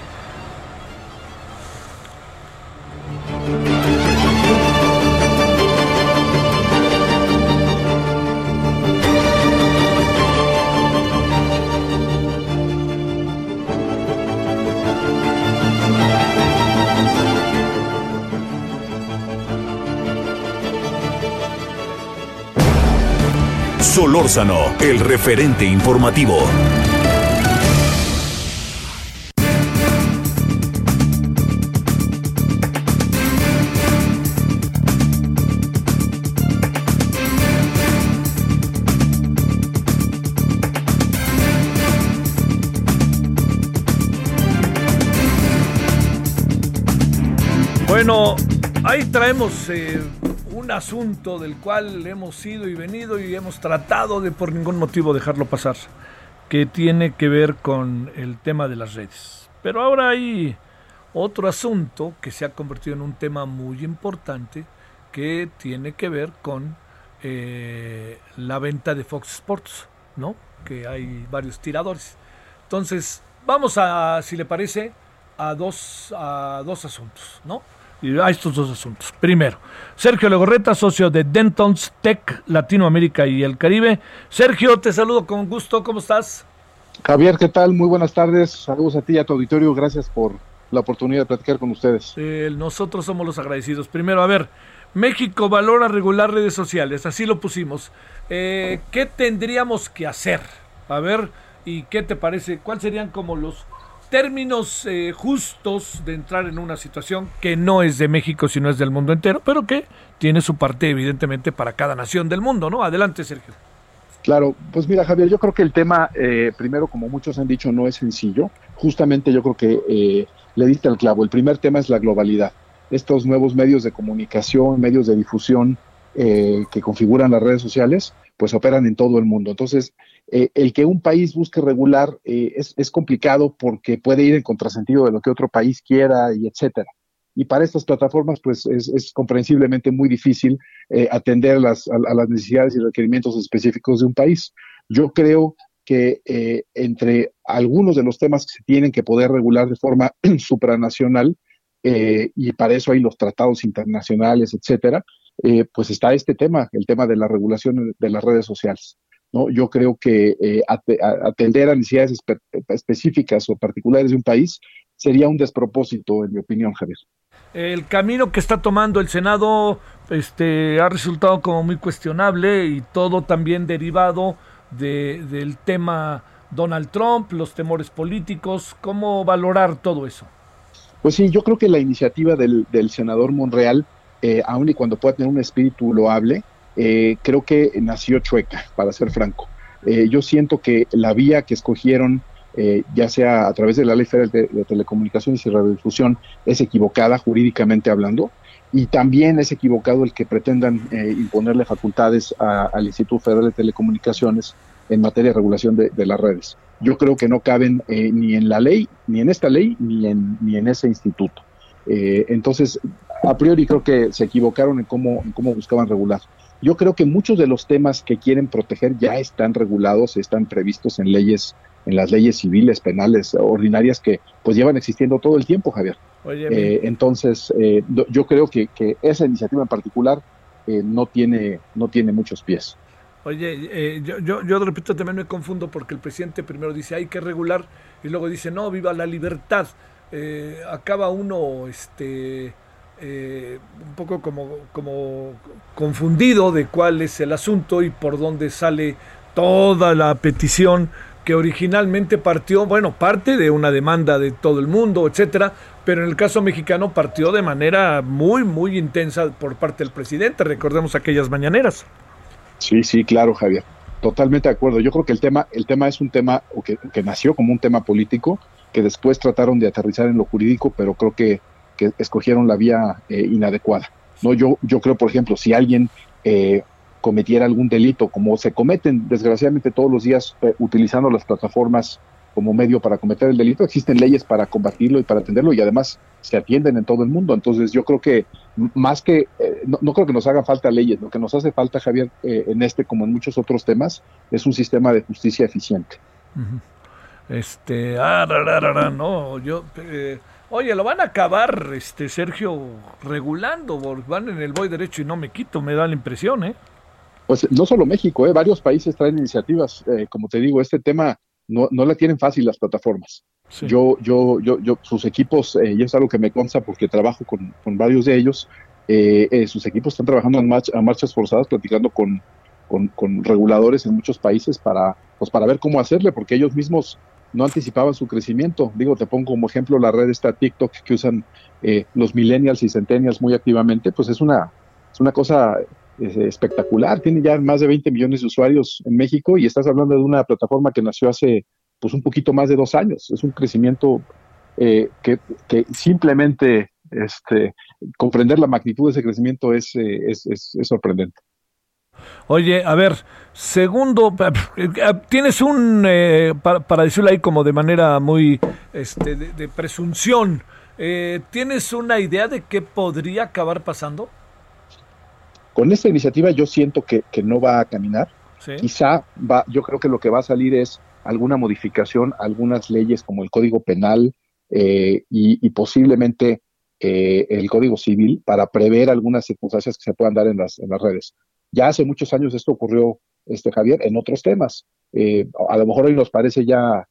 Solórzano, el referente informativo. Bueno, ahí traemos eh, asunto del cual hemos ido y venido y hemos tratado de por ningún motivo dejarlo pasar, que tiene que ver con el tema de las redes. Pero ahora hay otro asunto que se ha convertido en un tema muy importante que tiene que ver con eh, la venta de Fox Sports, ¿no? Que hay varios tiradores. Entonces, vamos a, si le parece, a dos, a dos asuntos, ¿no? A estos dos asuntos. Primero, Sergio Legorreta, socio de Dentons Tech Latinoamérica y el Caribe. Sergio, te saludo con gusto, ¿cómo estás? Javier, ¿qué tal? Muy buenas tardes. Saludos a ti y a tu auditorio. Gracias por la oportunidad de platicar con ustedes. Eh, nosotros somos los agradecidos. Primero, a ver, México valora regular redes sociales, así lo pusimos. Eh, ¿Qué tendríamos que hacer? A ver, ¿y qué te parece? ¿Cuáles serían como los términos eh, justos de entrar en una situación que no es de México, sino es del mundo entero, pero que tiene su parte evidentemente para cada nación del mundo, ¿no? Adelante, Sergio. Claro, pues mira, Javier, yo creo que el tema, eh, primero, como muchos han dicho, no es sencillo. Justamente yo creo que eh, le diste el clavo. El primer tema es la globalidad. Estos nuevos medios de comunicación, medios de difusión que configuran las redes sociales, pues operan en todo el mundo. Entonces, eh, el que un país busque regular eh, es, complicado porque puede ir en contrasentido de lo que otro país quiera y etcétera. Y para estas plataformas, pues es, comprensiblemente muy difícil eh, atender las, a, las necesidades y requerimientos específicos de un país. Yo creo que entre algunos de los temas que se tienen que poder regular de forma *clears throat* supranacional, y para eso hay los tratados internacionales, etcétera, pues está este tema, el tema de la regulación de las redes sociales. ¿no? Yo creo que eh, atender a necesidades específicas o particulares de un país sería un despropósito, en mi opinión, Javier. El camino que está tomando el Senado este, ha resultado como muy cuestionable y todo también derivado de, del tema Donald Trump, los temores políticos. ¿Cómo valorar todo eso? Pues sí, yo creo que la iniciativa del, del senador Monreal, eh, aun y cuando pueda tener un espíritu loable, eh, creo que nació chueca, para ser franco. Eh, yo siento que la vía que escogieron, eh, ya sea a través de la Ley Federal de, Telecomunicaciones y Radiodifusión, es equivocada jurídicamente hablando, y también es equivocado el que pretendan imponerle facultades al Instituto Federal de Telecomunicaciones en materia de regulación de, las redes. Yo creo que no caben ni en la ley, ni en esta ley, ni en, ni en ese instituto. entonces, a priori creo que se equivocaron en cómo, en cómo buscaban regular. Yo creo que muchos de los temas que quieren proteger ya están regulados, están previstos en leyes, en las leyes civiles, penales, ordinarias que pues llevan existiendo todo el tiempo, Javier. Eh, entonces, eh, yo creo que, esa iniciativa en particular eh, no tiene no tiene muchos pies. Oye, yo, yo, yo de repente también me confundo porque el presidente primero dice hay que regular y luego dice no, viva la libertad. acaba uno este eh, un poco como, como confundido de cuál es el asunto y por dónde sale toda la petición que originalmente partió, bueno, parte de una demanda de todo el mundo, etcétera, pero en el caso mexicano partió de manera muy, muy intensa por parte del presidente. Recordemos aquellas mañaneras. Sí, sí, claro, Javier. Totalmente de acuerdo. Yo creo que el tema, el tema es un tema que, que nació como un tema político, que después trataron de aterrizar en lo jurídico, pero creo que, que escogieron la vía eh, inadecuada. No, yo, yo creo, por ejemplo, si alguien eh, cometiera algún delito, como se cometen desgraciadamente todos los días eh, utilizando las plataformas como medio para cometer el delito, existen leyes para combatirlo y para atenderlo y además se atienden en todo el mundo. Entonces yo creo que más que, eh, no, creo que nos haga falta leyes, lo que nos hace falta, Javier, eh, en este como en muchos otros temas, es un sistema de justicia eficiente. Este, ah, no, yo, eh, oye, lo van a acabar, este, Sergio, regulando, van en el voy derecho y no me quito, me da la impresión, ¿eh? Pues no solo México, ¿eh? varios países traen iniciativas, como te digo, este tema no, no la tienen fácil las plataformas. Yo, yo, yo, yo, sus equipos, eh, y es algo que me consta porque trabajo con, con varios de ellos, eh, eh, sus equipos están trabajando en a marchas forzadas, platicando con, con, reguladores en muchos países para, pues para ver cómo hacerle, porque ellos mismos no anticipaban su crecimiento. Digo, te pongo como ejemplo la red esta TikTok que usan los millennials y centennials muy activamente, pues es una, es una cosa espectacular. Tiene ya más de 20 millones de usuarios en México y estás hablando de una plataforma que nació hace pues un poquito más de dos años. Es un crecimiento eh, que, simplemente este, comprender la magnitud de ese crecimiento es, eh, es, sorprendente. Oye, a ver, segundo, eh, tienes un, para, decirlo ahí como de manera muy este, de, presunción, ¿tienes una idea de qué podría acabar pasando? Con esta iniciativa yo siento que, no va a caminar. Quizá va, yo creo que lo que va a salir es alguna modificación, algunas leyes como el Código Penal eh, y, posiblemente eh, el Código Civil para prever algunas circunstancias que se puedan dar en las, en las redes. Ya hace muchos años esto ocurrió, este Javier, en otros temas. Eh, a lo mejor hoy nos parece ya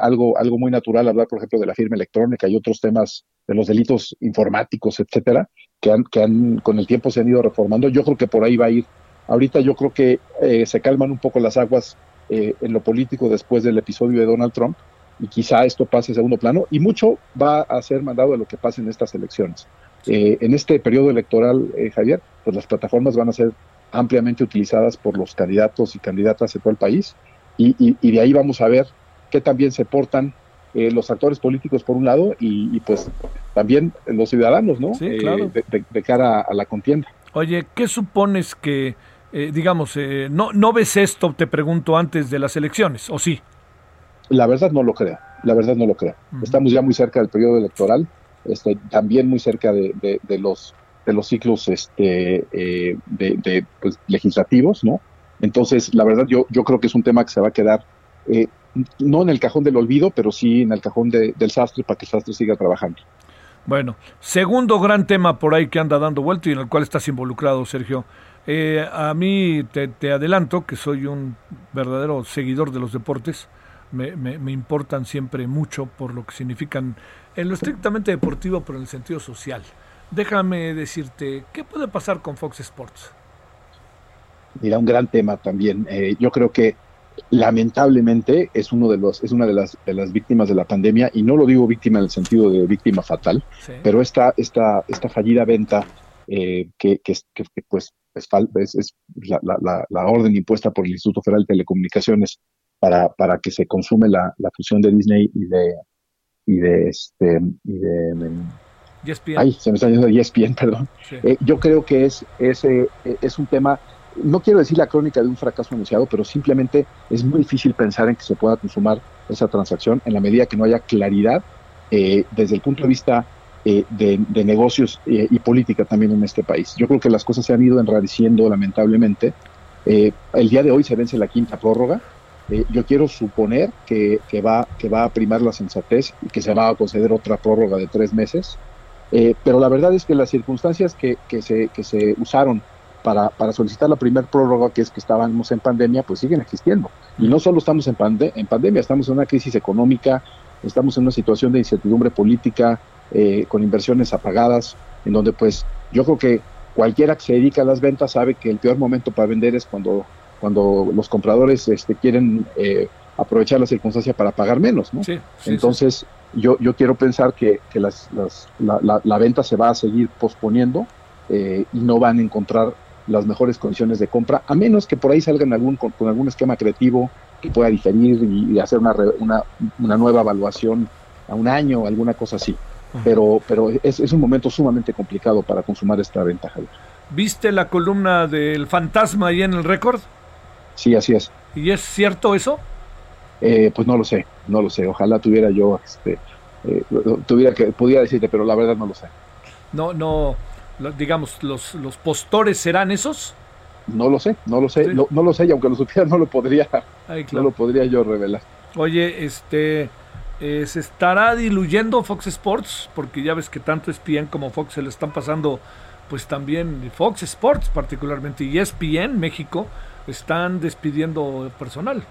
algo, algo muy natural hablar, por ejemplo, de la firma electrónica y otros temas de los delitos informáticos, etcétera, que han, que han con el tiempo se han ido reformando. Yo creo que por ahí va a ir. Ahorita yo creo que se calman un poco las aguas eh, en lo político después del episodio de Donald Trump y quizá esto pase a segundo plano y mucho va a ser mandado de lo que pase en estas elecciones. Eh, en este periodo electoral, eh, Javier, pues las plataformas van a ser ampliamente utilizadas por los candidatos y candidatas de todo el país y, de ahí vamos a ver qué también se portan los actores políticos por un lado y, pues también los ciudadanos, ¿no? de, cara a la contienda. Oye, ¿qué supones que eh, digamos, eh, no, ¿no ves esto, te pregunto, antes de las elecciones, o sí? La verdad no lo creo, la verdad no lo creo. Estamos ya muy cerca del periodo electoral, este, también muy cerca de, los de los ciclos este, eh, de, pues, legislativos, ¿no? Entonces, la verdad, yo, yo creo que es un tema que se va a quedar, no en el cajón del olvido, pero sí en el cajón del sastre para que el sastre siga trabajando. Bueno, segundo gran tema por ahí que anda dando vuelta y en el cual estás involucrado, Sergio. Eh, a mí te, adelanto que soy un verdadero seguidor de los deportes. Me, me, importan siempre mucho por lo que significan en lo estrictamente deportivo, pero en el sentido social. Déjame decirte, ¿qué puede pasar con Fox Sports? Mira, un gran tema también. Eh, yo creo que lamentablemente es uno de los es una de las de las víctimas de la pandemia y no lo digo víctima en el sentido de víctima fatal, pero esta esta esta fallida venta eh, que, que, que, pues es, es, la, la, la, orden impuesta por el Instituto Federal de Telecomunicaciones para, para que se consume la, la fusión de Disney y de y de este y de ESPN. Ay, se me está yendo ESPN, perdón. Eh, yo creo que es, es, eh, es un tema, no quiero decir la crónica de un fracaso anunciado, pero simplemente es muy difícil pensar en que se pueda consumar esa transacción en la medida que no haya claridad eh, desde el punto de vista eh, de, negocios eh, y política también en este país. Yo creo que las cosas se han ido enradeciendo lamentablemente. El día de hoy se vence la quinta prórroga. yo quiero suponer que, que, va, que va a primar la sensatez y que se va a conceder otra prórroga de tres meses. Pero la verdad es que las circunstancias que, que, se, que se usaron para, para, solicitar la primera prórroga, que es que estábamos en pandemia, pues siguen existiendo. Y no solo estamos en, en pandemia, estamos en una crisis económica, estamos en una situación de incertidumbre política, eh, con inversiones apagadas, en donde pues yo creo que cualquiera que se dedica a las ventas sabe que el peor momento para vender es cuando, cuando los compradores este, quieren eh, aprovechar la circunstancia para pagar menos. ¿no? Entonces Yo, yo quiero pensar que, que las, las, la, la, venta se va a seguir posponiendo eh, y no van a encontrar las mejores condiciones de compra, a menos que por ahí salgan algún, con, algún esquema creativo que pueda diferir y, hacer una, una, una, nueva evaluación a un año, alguna cosa así. Pero, pero es, es un momento sumamente complicado para consumar esta ventaja. ¿Viste la columna del fantasma ahí en el récord? Sí, así es. ¿Y es cierto eso? Eh, pues no lo sé, no lo sé. Ojalá tuviera yo, este, eh, tuviera que, pudiera decirte, pero la verdad no lo sé. No, no, digamos, los, los postores serán esos. No lo sé, no lo sé, no, lo sé y aunque lo supiera no lo podría, no lo podría yo revelar. Oye, este, eh, se estará diluyendo Fox Sports porque ya ves que tanto ESPN como Fox se le están pasando, pues también Fox Sports particularmente y ESPN México están despidiendo personal.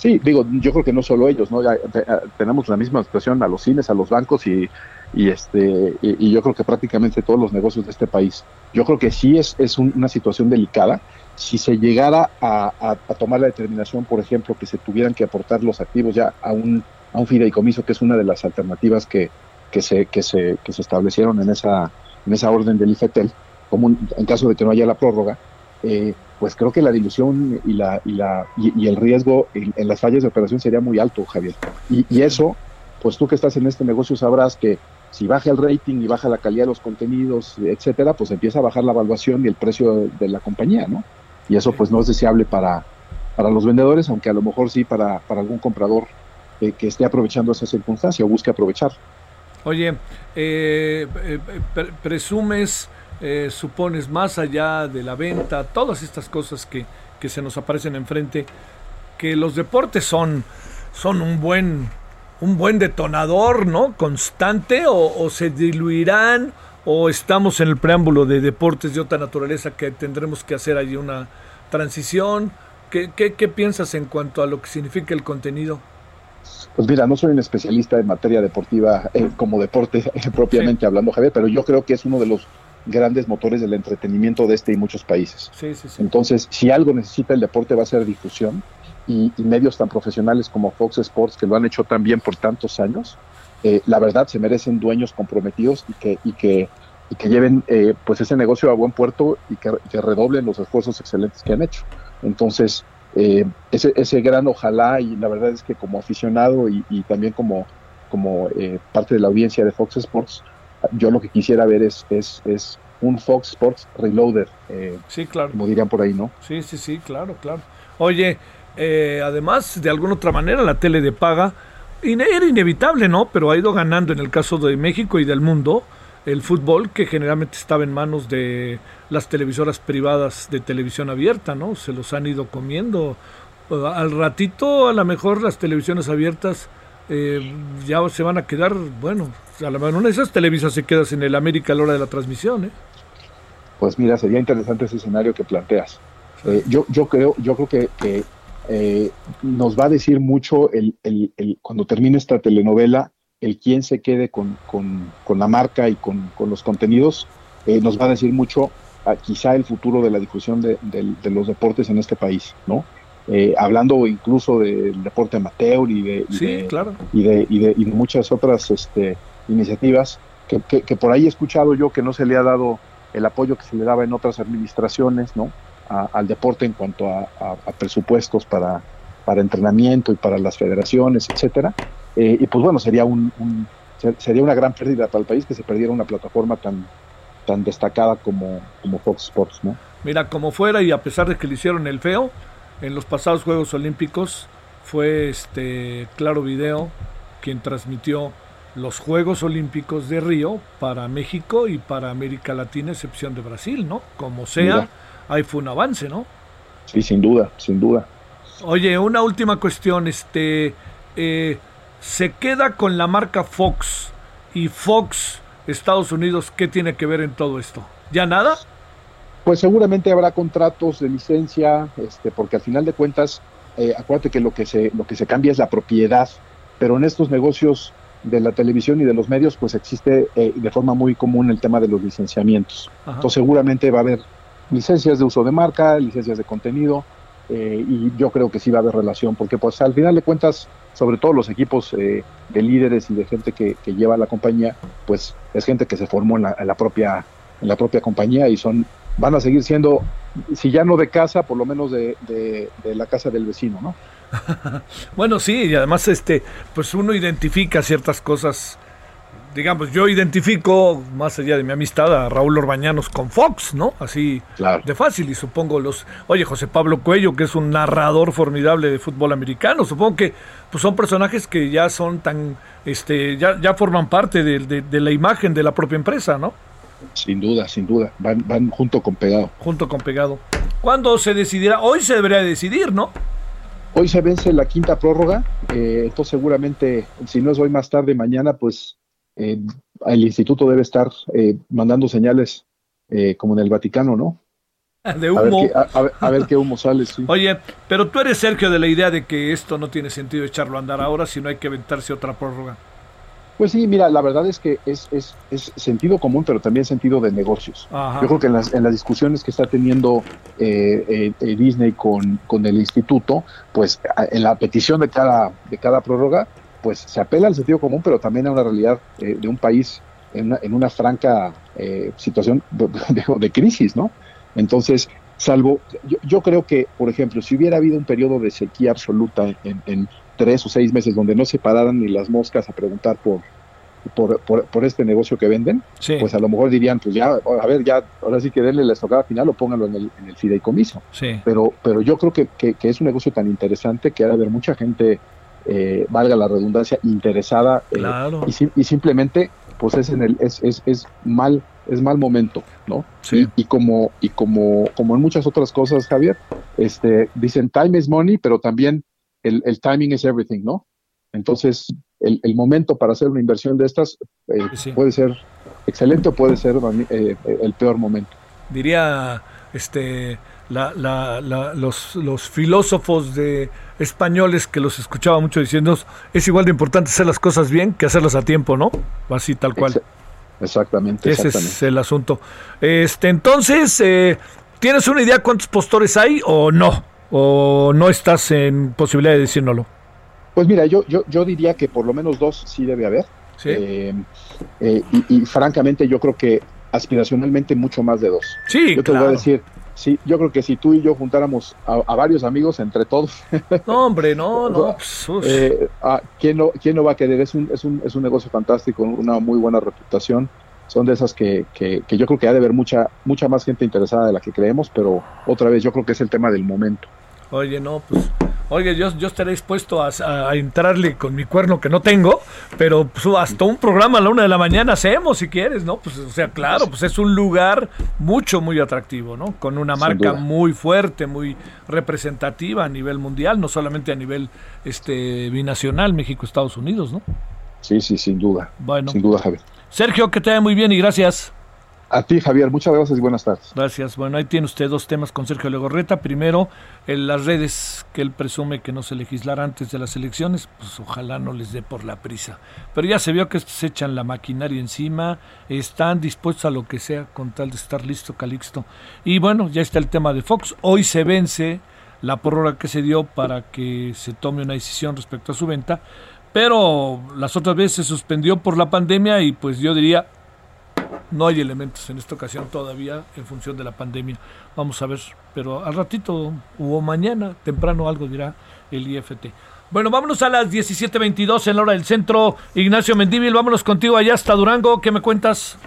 Sí, digo, yo creo que no solo ellos, ¿no? Ya, eh, tenemos la misma situación a los cines, a los bancos y, y este y, yo creo que prácticamente todos los negocios de este país. Yo creo que sí es, es una situación delicada. Si se llegara a, tomar la determinación, por ejemplo, que se tuvieran que aportar los activos ya a un, a un fideicomiso, que es una de las alternativas que, que, se, que, se, que se establecieron en esa, en esa orden del IFETEL, como en caso de que no haya la prórroga, eh, pues creo que la dilución y, la, y, la, y, el riesgo en, las fallas de operación sería muy alto, Javier. Y, eso, pues tú que estás en este negocio sabrás que si baja el rating y baja la calidad de los contenidos, etcétera, pues empieza a bajar la evaluación y el precio de, la compañía, ¿no? Y eso pues no es deseable para, para los vendedores, aunque a lo mejor sí para, para algún comprador eh, que esté aprovechando esa circunstancia o busque aprovechar. Oye, eh, eh presumes eh, supones más allá de la venta, todas estas cosas que, que, se nos aparecen enfrente, que los deportes son, son un buen un buen detonador, ¿no? Constante o, se diluirán o estamos en el preámbulo de deportes de otra naturaleza que tendremos que hacer allí una transición. ¿Qué, qué, qué piensas en cuanto a lo que significa el contenido? Pues mira, no soy un especialista en materia deportiva eh, como deporte *laughs* propiamente hablando, Javier, pero yo creo que es uno de los grandes motores del entretenimiento de este y muchos países. Entonces, si algo necesita el deporte va a ser difusión y, medios tan profesionales como Fox Sports, que lo han hecho tan bien por tantos años, eh, la verdad se merecen dueños comprometidos y que, y que, y que lleven eh, pues ese negocio a buen puerto y que, redoblen los esfuerzos excelentes que han hecho. Entonces, eh, ese, ese gran ojalá y la verdad es que como aficionado y, y también como, como parte de la audiencia de Fox Sports, yo lo que quisiera ver es, es, es un Fox Sports Reloader. Eh, sí, claro. Como dirían por ahí, ¿no? Sí, sí, sí, claro, claro. Oye, eh, además, de alguna otra manera, la tele de paga era inevitable, ¿no? Pero ha ido ganando en el caso de México y del mundo el fútbol que generalmente estaba en manos de las televisoras privadas de televisión abierta, ¿no? Se los han ido comiendo. Al ratito, a lo mejor las televisiones abiertas eh, ya se van a quedar, bueno, a mejor una de esas televisas se queda en el América a la hora de la transmisión, ¿eh? Pues mira, sería interesante ese escenario que planteas. Eh, yo, yo creo, yo creo que, eh, nos va a decir mucho el, el, cuando termine esta telenovela, el quién se quede con, con, con la marca y con, con los contenidos, nos va a decir mucho a, quizá el futuro de la difusión de, de, los deportes en este país, ¿no? Hablando incluso del deporte amateur y de, y, claro. y, de, y, de, y de muchas otras este, iniciativas que, que, por ahí he escuchado yo que no se le ha dado el apoyo que se le daba en otras administraciones, ¿no? al deporte en cuanto a, presupuestos para, para entrenamiento y para las federaciones, etcétera. Eh, y pues bueno, sería un, sería una gran pérdida para el país que se perdiera una plataforma tan tan destacada como, como Fox Sports, ¿no? Mira, como fuera y a pesar de que le hicieron el feo, en los pasados Juegos Olímpicos fue este Claro Video quien transmitió los Juegos Olímpicos de Río para México y para América Latina, excepción de Brasil, ¿no? Como sea, ahí fue un avance, ¿no? Sí, sin duda, sin duda. Oye, una última cuestión, este, eh, se queda con la marca Fox y Fox Estados Unidos, ¿qué tiene que ver en todo esto? ¿Ya nada? Pues seguramente habrá contratos de licencia, este, porque al final de cuentas, eh, acuérdate que lo que se, lo que se cambia es la propiedad, pero en estos negocios de la televisión y de los medios, pues existe eh, de forma muy común el tema de los licenciamientos. Entonces seguramente va a haber licencias de uso de marca, licencias de contenido, eh, y yo creo que sí va a haber relación, porque pues al final de cuentas, sobre todo los equipos eh, de líderes y de gente que, lleva la compañía, pues es gente que se formó en la, propia en la propia compañía y son van a seguir siendo, si ya no de casa, por lo menos de, de la casa del vecino, ¿no? *laughs* bueno, sí, y además este, pues uno identifica ciertas cosas. Digamos, yo identifico, más allá de mi amistad, a Raúl Orbañanos con Fox, ¿no? Así de fácil. Y supongo los. Oye, José Pablo Cuello, que es un narrador formidable de fútbol americano. Supongo que pues son personajes que ya son tan. este Ya, ya forman parte de, de la imagen de la propia empresa, ¿no? Sin duda, sin duda. Van, van junto con pegado. Junto con pegado. ¿Cuándo se decidirá? Hoy se debería decidir, ¿no? Hoy se vence la quinta prórroga, eh, entonces seguramente, si no es hoy más tarde, mañana, pues eh, el instituto debe estar eh, mandando señales como en el Vaticano, ¿no? *laughs* De humo. A ver, qué, humo sale, sí. Oye, pero tú eres, Sergio, de la idea de que esto no tiene sentido echarlo a andar ahora, si no hay que aventarse otra prórroga. Pues sí, mira, la verdad es que es, es, es sentido común, pero también sentido de negocios. Yo creo que en las, en las discusiones que está teniendo eh, eh, eh, Disney con, con el instituto, pues en la petición de cada, de cada prórroga, pues se apela al sentido común, pero también a una realidad de un país en una, en una franca situación de, *laughs* de, crisis, ¿no? Entonces, salvo, yo, yo, creo que, por ejemplo, si hubiera habido un periodo de sequía absoluta en, en tres o seis meses donde no se pararan ni las moscas a preguntar por, por, por, este negocio que venden, pues a lo mejor dirían, pues ya, a ver, ya, ahora sí que denle la estocada final o pónganlo en el, en el fideicomiso. Pero, pero yo creo que, que, es un negocio tan interesante que ha de haber mucha gente, eh, valga la redundancia, interesada eh, y, y, simplemente pues es en el es, es, es mal es mal momento, ¿no? Y, y, como y como como en muchas otras cosas, Javier, este dicen time is money, pero también el, timing is everything, ¿no? Entonces, el, momento para hacer una inversión de estas eh, puede ser excelente o puede ser eh, el peor momento. Diría este los, los, filósofos de españoles que los escuchaba mucho diciendo es igual de importante hacer las cosas bien que hacerlas a tiempo, ¿no? Así tal cual. Exactamente. Ese es el asunto. Este, entonces, eh, ¿tienes una idea cuántos postores hay o no? O no estás en posibilidad de decírnoslo? Pues mira, yo, yo, yo diría que por lo menos dos sí debe haber. Eh, eh, y, francamente yo creo que aspiracionalmente mucho más de dos. Sí, yo te voy a decir, sí, yo creo que si tú y yo juntáramos a, varios amigos entre todos. *laughs* No, hombre, no, no. Pues, eh, ah, ¿quién no. ¿Quién no va a querer? Es un, es un, es un negocio fantástico, una muy buena reputación son de esas que, que, yo creo que ha de haber mucha, mucha más gente interesada de la que creemos, pero otra vez yo creo que es el tema del momento. Oye, no, pues, oye, yo, yo estaré dispuesto a, entrarle con mi cuerno que no tengo, pero pues, hasta un programa a la una de la mañana hacemos si quieres, ¿no? Pues, o sea, claro, pues es un lugar mucho, muy atractivo, ¿no? Con una marca muy fuerte, muy representativa a nivel mundial, no solamente a nivel este binacional, México, Estados Unidos, ¿no? Sí, sí, sin duda. Bueno. Sin duda, Javier. Sergio, que te vaya muy bien y gracias. A ti, Javier, muchas gracias y buenas tardes. Gracias. Bueno, ahí tiene usted dos temas con Sergio Legorreta. Primero, en las redes que él presume que no se legislará antes de las elecciones, pues ojalá no les dé por la prisa. Pero ya se vio que se echan la maquinaria encima, están dispuestos a lo que sea con tal de estar listo, Calixto. Y bueno, ya está el tema de Fox. Hoy se vence la prórroga que se dio para que se tome una decisión respecto a su venta pero las otras veces se suspendió por la pandemia y pues yo diría, no hay elementos en esta ocasión todavía en función de la pandemia. Vamos a ver, pero al ratito o mañana, temprano algo dirá el IFT. Bueno, vámonos a las 17.22 en la hora del centro. Ignacio Mendívil, vámonos contigo allá hasta Durango. ¿Qué me cuentas?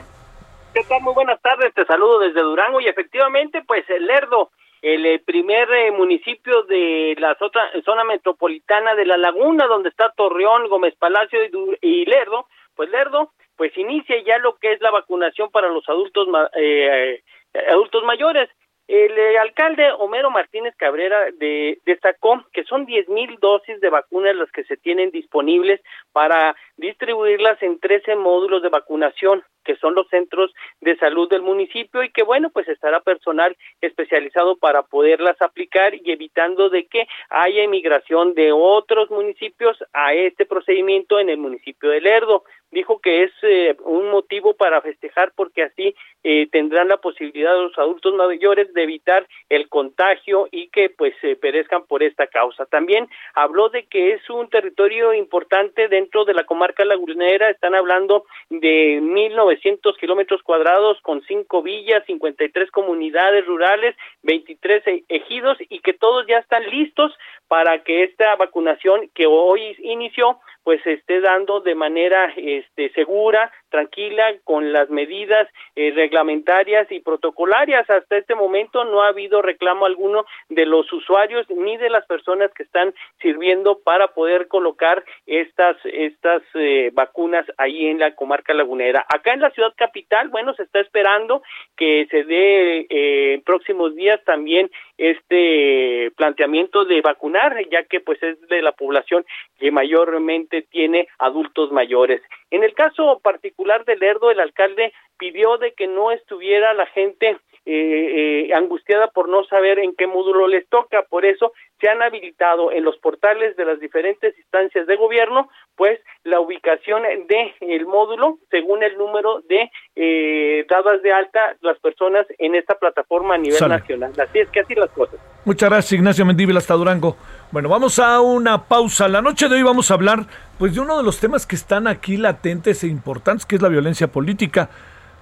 ¿Qué tal? Muy buenas tardes. Te saludo desde Durango y efectivamente, pues el Lerdo el eh, primer eh, municipio de la zona metropolitana de La Laguna, donde está Torreón, Gómez Palacio y, Lerdo, pues Lerdo, pues inicia ya lo que es la vacunación para los adultos, eh, adultos mayores. El eh, alcalde Homero Martínez Cabrera de, destacó que son diez mil dosis de vacunas las que se tienen disponibles para distribuirlas en 13 módulos de vacunación, que son los centros de salud del municipio y que bueno, pues estará personal especializado para poderlas aplicar y evitando de que haya emigración de otros municipios a este procedimiento en el municipio de Lerdo. dijo que es eh, un motivo para festejar porque así eh, tendrán la posibilidad los adultos mayores de evitar el contagio y que pues se perezcan por esta causa. También habló de que es un territorio importante dentro de la comarca lagunera, están hablando de 1.900 kilómetros cuadrados con cinco villas, 53 comunidades rurales, 23 e-, ejidos y que todos ya están listos para que esta vacunación que hoy inició pues se esté dando de manera este, segura, tranquila, con las medidas eh, reglamentarias y protocolarias. Hasta este momento no ha habido reclamo alguno de los usuarios ni de las personas que están sirviendo para poder colocar estas estas eh, vacunas ahí en la comarca lagunera. Acá en la ciudad capital, bueno, se está esperando que se dé eh, en próximos días también este planteamiento de vacunar, ya que pues es de la población que mayormente tiene adultos mayores. En el caso particular de Lerdo, el alcalde pidió de que no estuviera la gente eh, eh, angustiada por no saber en qué módulo les toca. Por eso se han habilitado en los portales de las diferentes instancias de gobierno, pues la ubicación de el módulo según el número de eh, dadas de alta las personas en esta plataforma a nivel nacional. Así es que así las cosas. Muchas gracias, Ignacio Mendíbil, hasta Durango. Bueno, vamos a una pausa. La noche de hoy vamos a hablar pues de uno de los temas que están aquí latentes e importantes, que es la violencia política.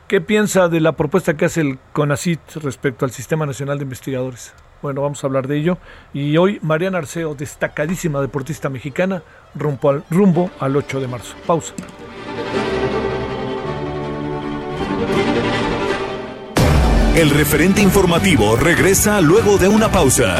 ¿Qué piensa de la propuesta que hace el CONACIT respecto al Sistema Nacional de Investigadores? Bueno, vamos a hablar de ello. Y hoy Mariana Arceo, destacadísima deportista mexicana, rumbo al, rumbo al 8 de marzo. Pausa. El referente informativo regresa luego de una pausa.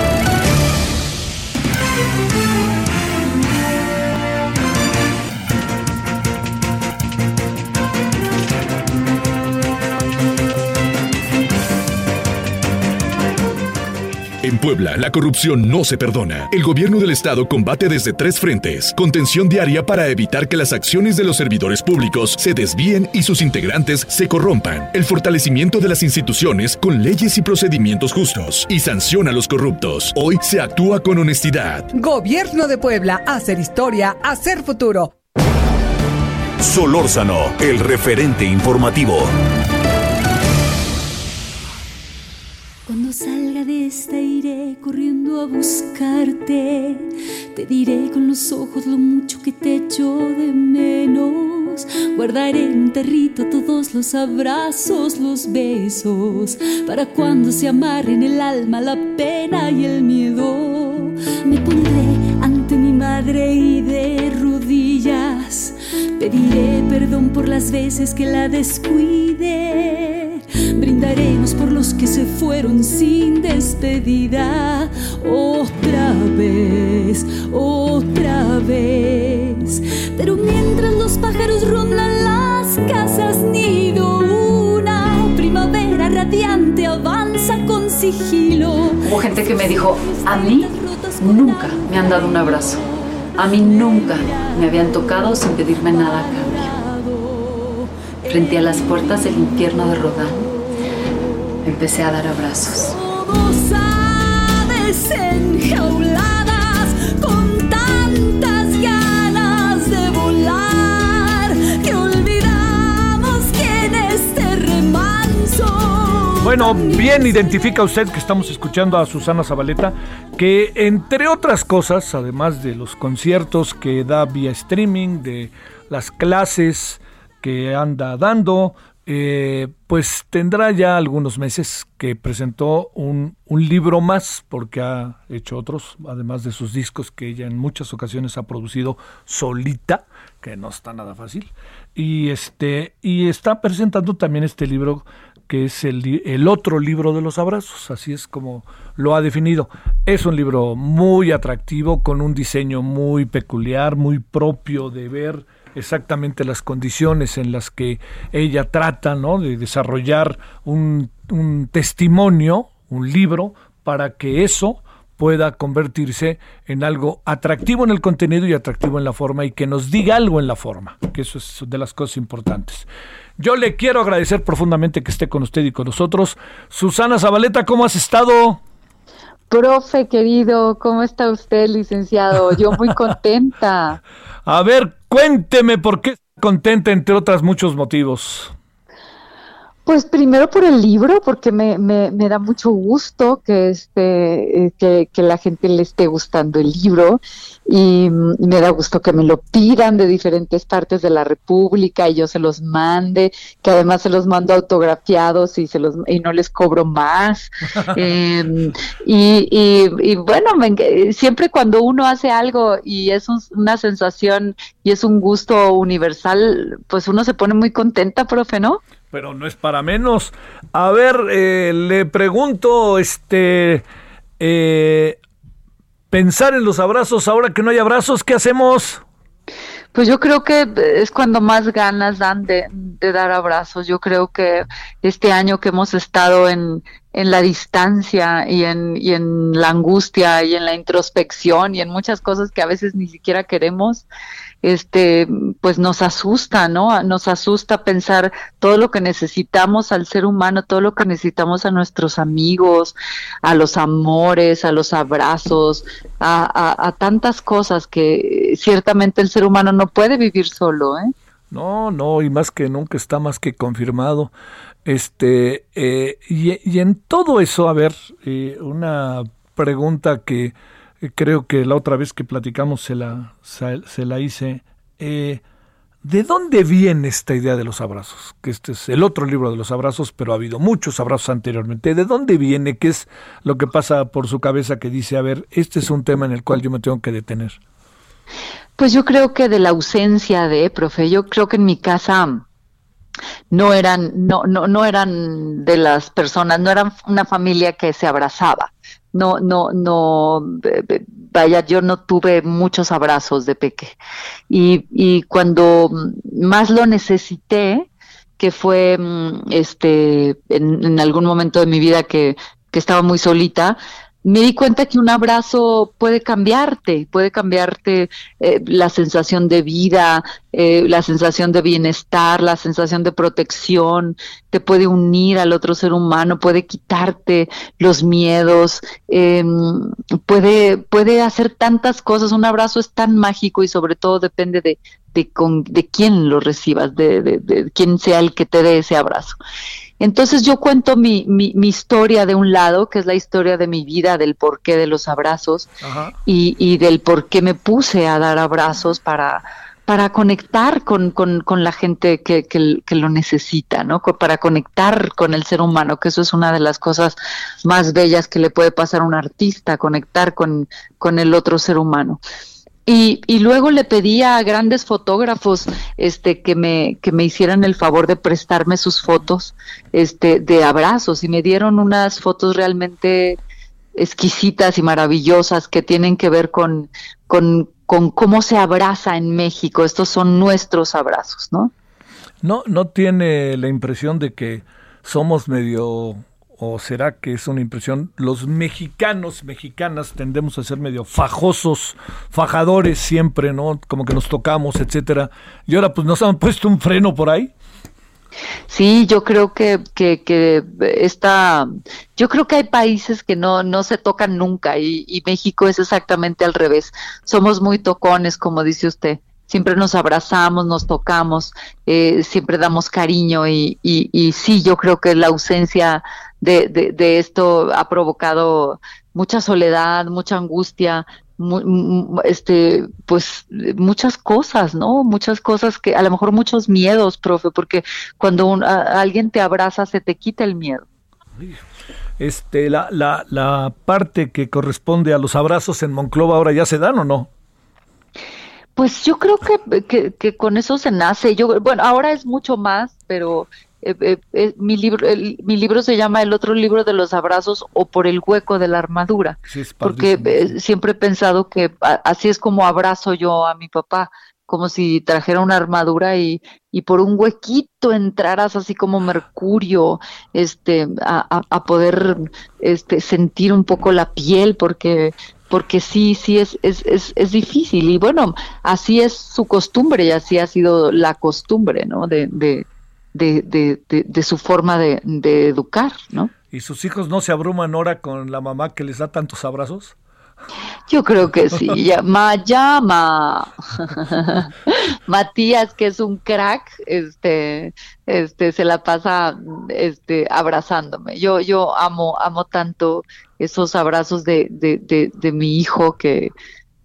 Puebla, la corrupción no se perdona. El gobierno del estado combate desde tres frentes. Contención diaria para evitar que las acciones de los servidores públicos se desvíen y sus integrantes se corrompan. El fortalecimiento de las instituciones con leyes y procedimientos justos. Y sanciona a los corruptos. Hoy se actúa con honestidad. Gobierno de Puebla, hacer historia, hacer futuro. Solórzano, el referente informativo. Salga de esta iré corriendo a buscarte. Te diré con los ojos lo mucho que te echo de menos. Guardaré en territo todos los abrazos, los besos. Para cuando se amarren el alma, la pena y el miedo. Me pondré ante mi madre y de rodillas. Pediré perdón por las veces que la descuide. Brindaremos por los que se fueron sin despedida. Otra vez, otra vez. Pero mientras los pájaros rondan las casas nido, una primavera radiante avanza con sigilo. Hubo gente que me dijo, a mí nunca me han dado un abrazo. A mí nunca me habían tocado sin pedirme nada a. Frente a las puertas del infierno de Rodán, empecé a dar abrazos. Dos aves enjauladas con tantas ganas de volar que olvidamos quién es este remanso. Bueno, bien identifica usted que estamos escuchando a Susana Zabaleta, que entre otras cosas, además de los conciertos que da vía streaming, de las clases que anda dando, eh, pues tendrá ya algunos meses que presentó un, libro más, porque ha hecho otros, además de sus discos que ella en muchas ocasiones ha producido solita, que no está nada fácil, y este, y está presentando también este libro que es el otro libro de los abrazos, así es como lo ha definido. Es un libro muy atractivo, con un diseño muy peculiar, muy propio de ver exactamente las condiciones en las que ella trata ¿no? de desarrollar un, un testimonio, un libro, para que eso pueda convertirse en algo atractivo en el contenido y atractivo en la forma y que nos diga algo en la forma, que eso es de las cosas importantes. Yo le quiero agradecer profundamente que esté con usted y con nosotros. Susana Zabaleta, ¿cómo has estado? Profe querido, ¿cómo está usted, licenciado? Yo muy *laughs* contenta. A ver, cuénteme por qué contenta, entre otros muchos motivos. Pues primero por el libro, porque me, me, me da mucho gusto que, este, eh, que, que, la gente le esté gustando el libro y me da gusto que me lo pidan de diferentes partes de la República y yo se los mande, que además se los mando autografiados y, se los, y no les cobro más. *laughs* Em, y, y, bueno, siempre cuando uno hace algo y es una sensación y es un gusto universal, pues uno se pone muy contenta, profe, ¿no? Pero no es para menos. A ver, eh, le pregunto, este, eh, pensar en los abrazos ahora que no hay abrazos, ¿qué hacemos? Pues yo creo que es cuando más ganas dan de, dar abrazos. Yo creo que este año que hemos estado en, en la distancia y en, y en la angustia y en la introspección y en muchas cosas que a veces ni siquiera queremos, este, pues nos asusta, ¿no? Nos asusta pensar todo lo que necesitamos al ser humano, todo lo que necesitamos a nuestros amigos, a los amores, a los abrazos, a, tantas cosas que ciertamente el ser humano no puede vivir solo, ¿eh? No, no, y más que nunca está más que confirmado. Este, eh, y, y, en todo eso, a ver, eh, una pregunta que creo que la otra vez que platicamos se la, se, la hice. Eh, ¿De dónde viene esta idea de los abrazos? Que este es el otro libro de los abrazos, pero ha habido muchos abrazos anteriormente. ¿De dónde viene? ¿Qué es lo que pasa por su cabeza que dice, a ver, este es un tema en el cual yo me tengo que detener? Pues yo creo que de la ausencia de, profe, yo creo que en mi casa no eran, no, no, no eran de las personas, no eran una familia que se abrazaba no, no, no, vaya, yo no tuve muchos abrazos de peque. Y, y cuando más lo necesité, que fue mm, este en, algún momento de mi vida que, que estaba muy solita, me di cuenta que un abrazo puede cambiarte, puede cambiarte eh, la sensación de vida, eh, la sensación de bienestar, la sensación de protección, te puede unir al otro ser humano, puede quitarte los miedos, em, puede, puede hacer tantas cosas. Un abrazo es tan mágico y sobre todo depende de, de, con, de quién lo recibas, de, de, de quién sea el que te dé ese abrazo. Entonces yo cuento mi, mi, mi, historia de un lado, que es la historia de mi vida, del porqué de los abrazos y, y, del por qué me puse a dar abrazos para, para conectar con, con, con la gente que, que, que, lo necesita, ¿no? Para conectar con el ser humano, que eso es una de las cosas más bellas que le puede pasar a un artista, conectar con, con el otro ser humano. Y, y, luego le pedí a grandes fotógrafos este, que, me, que me hicieran el favor de prestarme sus fotos este, de abrazos y me dieron unas fotos realmente exquisitas y maravillosas que tienen que ver con, con, con cómo se abraza en México. Estos son nuestros abrazos, ¿no? No, no tiene la impresión de que somos medio o será que es una impresión, los mexicanos, mexicanas tendemos a ser medio fajosos, fajadores siempre, ¿no? Como que nos tocamos, etcétera. Y ahora pues nos han puesto un freno por ahí. Sí, yo creo que, que, que yo creo que hay países que no, no se tocan nunca y, y México es exactamente al revés. Somos muy tocones, como dice usted siempre nos abrazamos, nos tocamos, eh, siempre damos cariño y, y, y, sí, yo creo que la ausencia de, de, esto ha provocado mucha soledad, mucha angustia, este, pues muchas cosas, ¿no? Muchas cosas que, a lo mejor muchos miedos, profe, porque cuando alguien te abraza se te quita el miedo. Este, la, la, la parte que corresponde a los abrazos en Monclova ahora ya se dan o no? Pues yo creo que, que, con eso se nace. Yo, bueno, ahora es mucho más, pero eh, eh, eh, mi libro mi libro se llama El otro libro de los abrazos o por el hueco de la armadura, porque siempre he pensado que así es como abrazo yo a mi papá, como si trajera una armadura y, y por un huequito entraras así como mercurio, este, a, a poder este, sentir un poco la piel, porque porque sí, sí es, es, es, es, difícil. Y bueno, así es su costumbre y así ha sido la costumbre, ¿no? De, de, de, de, de su forma de, de, educar, ¿no? ¿Y sus hijos no se abruman ahora con la mamá que les da tantos abrazos? Yo creo que sí. *laughs* Ya, ma llama. *laughs* Matías, que es un crack, este, este, se la pasa, este, abrazándome. Yo, yo amo, amo tanto esos abrazos de, de, de, de mi hijo que,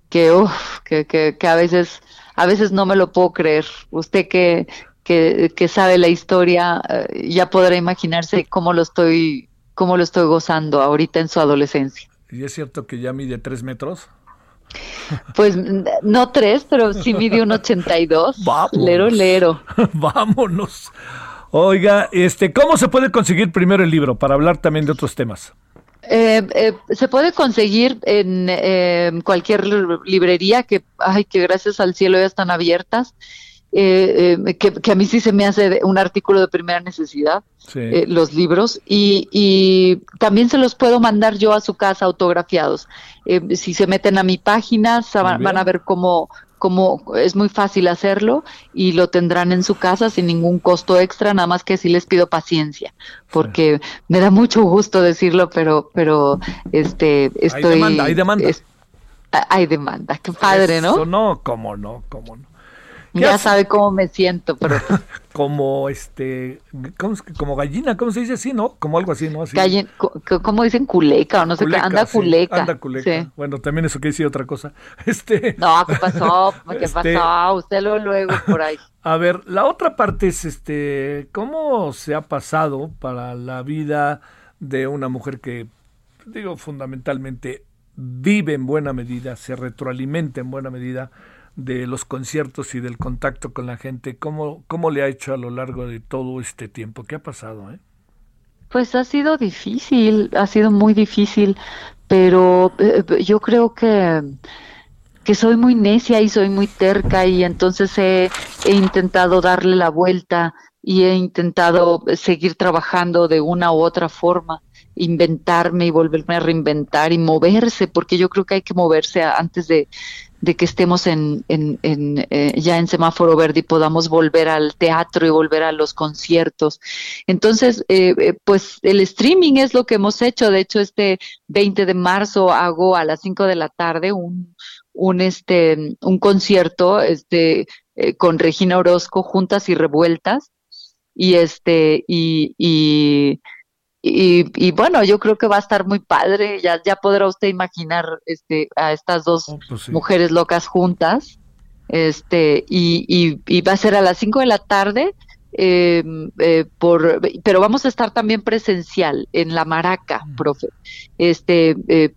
que, uf, que, que, que, a veces, a veces no me lo puedo creer. Usted que, que, que sabe la historia, eh, ya podrá imaginarse cómo lo estoy, cómo lo estoy gozando ahorita en su adolescencia. ¿Y es cierto que ya mide tres metros? Pues no tres, pero sí mide un 82. Vamos. Lero, lero. *laughs* Vámonos. Oiga, este, ¿cómo se puede conseguir primero el libro para hablar también de otros temas? Eh, eh, se puede conseguir en eh, cualquier librería que, ay, que gracias al cielo ya están abiertas. Eh, eh, que, que, a mí sí se me hace un artículo de primera necesidad, sí. eh, los libros, y, y, también se los puedo mandar yo a su casa autografiados. Eh, si se meten a mi página, van, van, a ver cómo, cómo es muy fácil hacerlo y lo tendrán en su casa sin ningún costo extra, nada más que sí les pido paciencia, porque sí. me da mucho gusto decirlo, pero, pero este, estoy... Hay demanda, hay demanda. Es, hay demanda, qué padre, Eso ¿no? No, cómo no, cómo no. Ya sabe cómo me siento, pero *laughs* como este, ¿cómo, como gallina, ¿cómo se dice así, no? Como algo así, ¿no? Así. Gallen, ¿Cómo dicen culeca o no culeca, sé qué? Anda sí, culeca. Anda culeca. Sí. Bueno, también eso que decir otra cosa. *laughs* Este. No, ¿qué pasó? ¿Qué *laughs* este... pasó? Usted lo luego por ahí. A ver, la otra parte es este, ¿cómo se ha pasado para la vida de una mujer que, digo, fundamentalmente vive en buena medida, se retroalimenta en buena medida? De los conciertos y del contacto con la gente, ¿cómo, cómo le ha hecho a lo largo de todo este tiempo? ¿Qué ha pasado? Eh? Pues ha sido difícil, ha sido muy difícil, pero eh, yo creo que, que soy muy necia y soy muy terca y entonces he, he intentado darle la vuelta y he intentado seguir trabajando de una u otra forma inventarme y volverme a reinventar y moverse, porque yo creo que hay que moverse antes de, de que estemos en, en, en eh, ya en semáforo verde y podamos volver al teatro y volver a los conciertos. Entonces, eh, eh, pues el streaming es lo que hemos hecho. De hecho, este 20 de marzo hago a las 5 de la tarde un, un, este, un concierto este, con Regina Orozco, Juntas y Revueltas. Y este, y, y y, y, bueno, yo creo que va a estar muy padre, ya, ya podrá usted imaginar este, a estas dos oh, pues sí. mujeres locas juntas, este, y, y, y, va a ser a las 5 de la tarde, eh, eh, por, pero vamos a estar también presencial en la Maraca, profe, este, eh,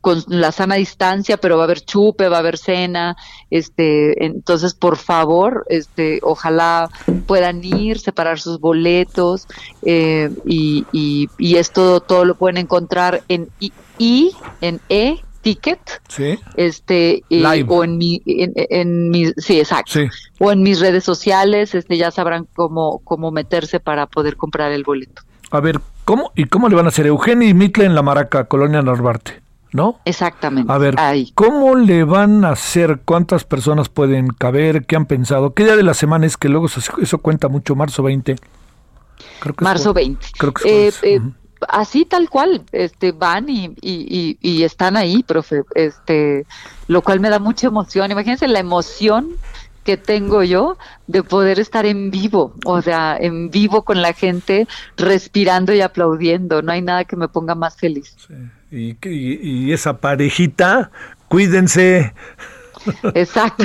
con la sana distancia, pero va a haber chupe, va a haber cena, este, entonces por favor, este, ojalá puedan ir, separar sus boletos, eh, y, y, y, esto todo lo pueden encontrar en I, I en E ticket sí. este eh, o en mi en, en mi sí exacto sí. o en mis redes sociales este ya sabrán cómo cómo meterse para poder comprar el boleto a ver cómo y cómo le van a hacer Eugenio y Mitle en la Maraca Colonia Narvarte ¿no? Exactamente. A ver, Ahí. ¿cómo le van a hacer? ¿Cuántas personas pueden caber? ¿Qué han pensado? ¿Qué día de la semana es que luego eso cuenta mucho? Marzo 20. Creo que Marzo es, 20. Creo que eh, eh, uh -huh. Así tal cual, este, van y, y, y, y, están ahí, profe, este, lo cual me da mucha emoción. Imagínense la emoción que tengo yo de poder estar en vivo, o sea, en vivo con la gente, respirando y aplaudiendo. No hay nada que me ponga más feliz. Sí. Y, y, y esa parejita, cuídense. Exacto.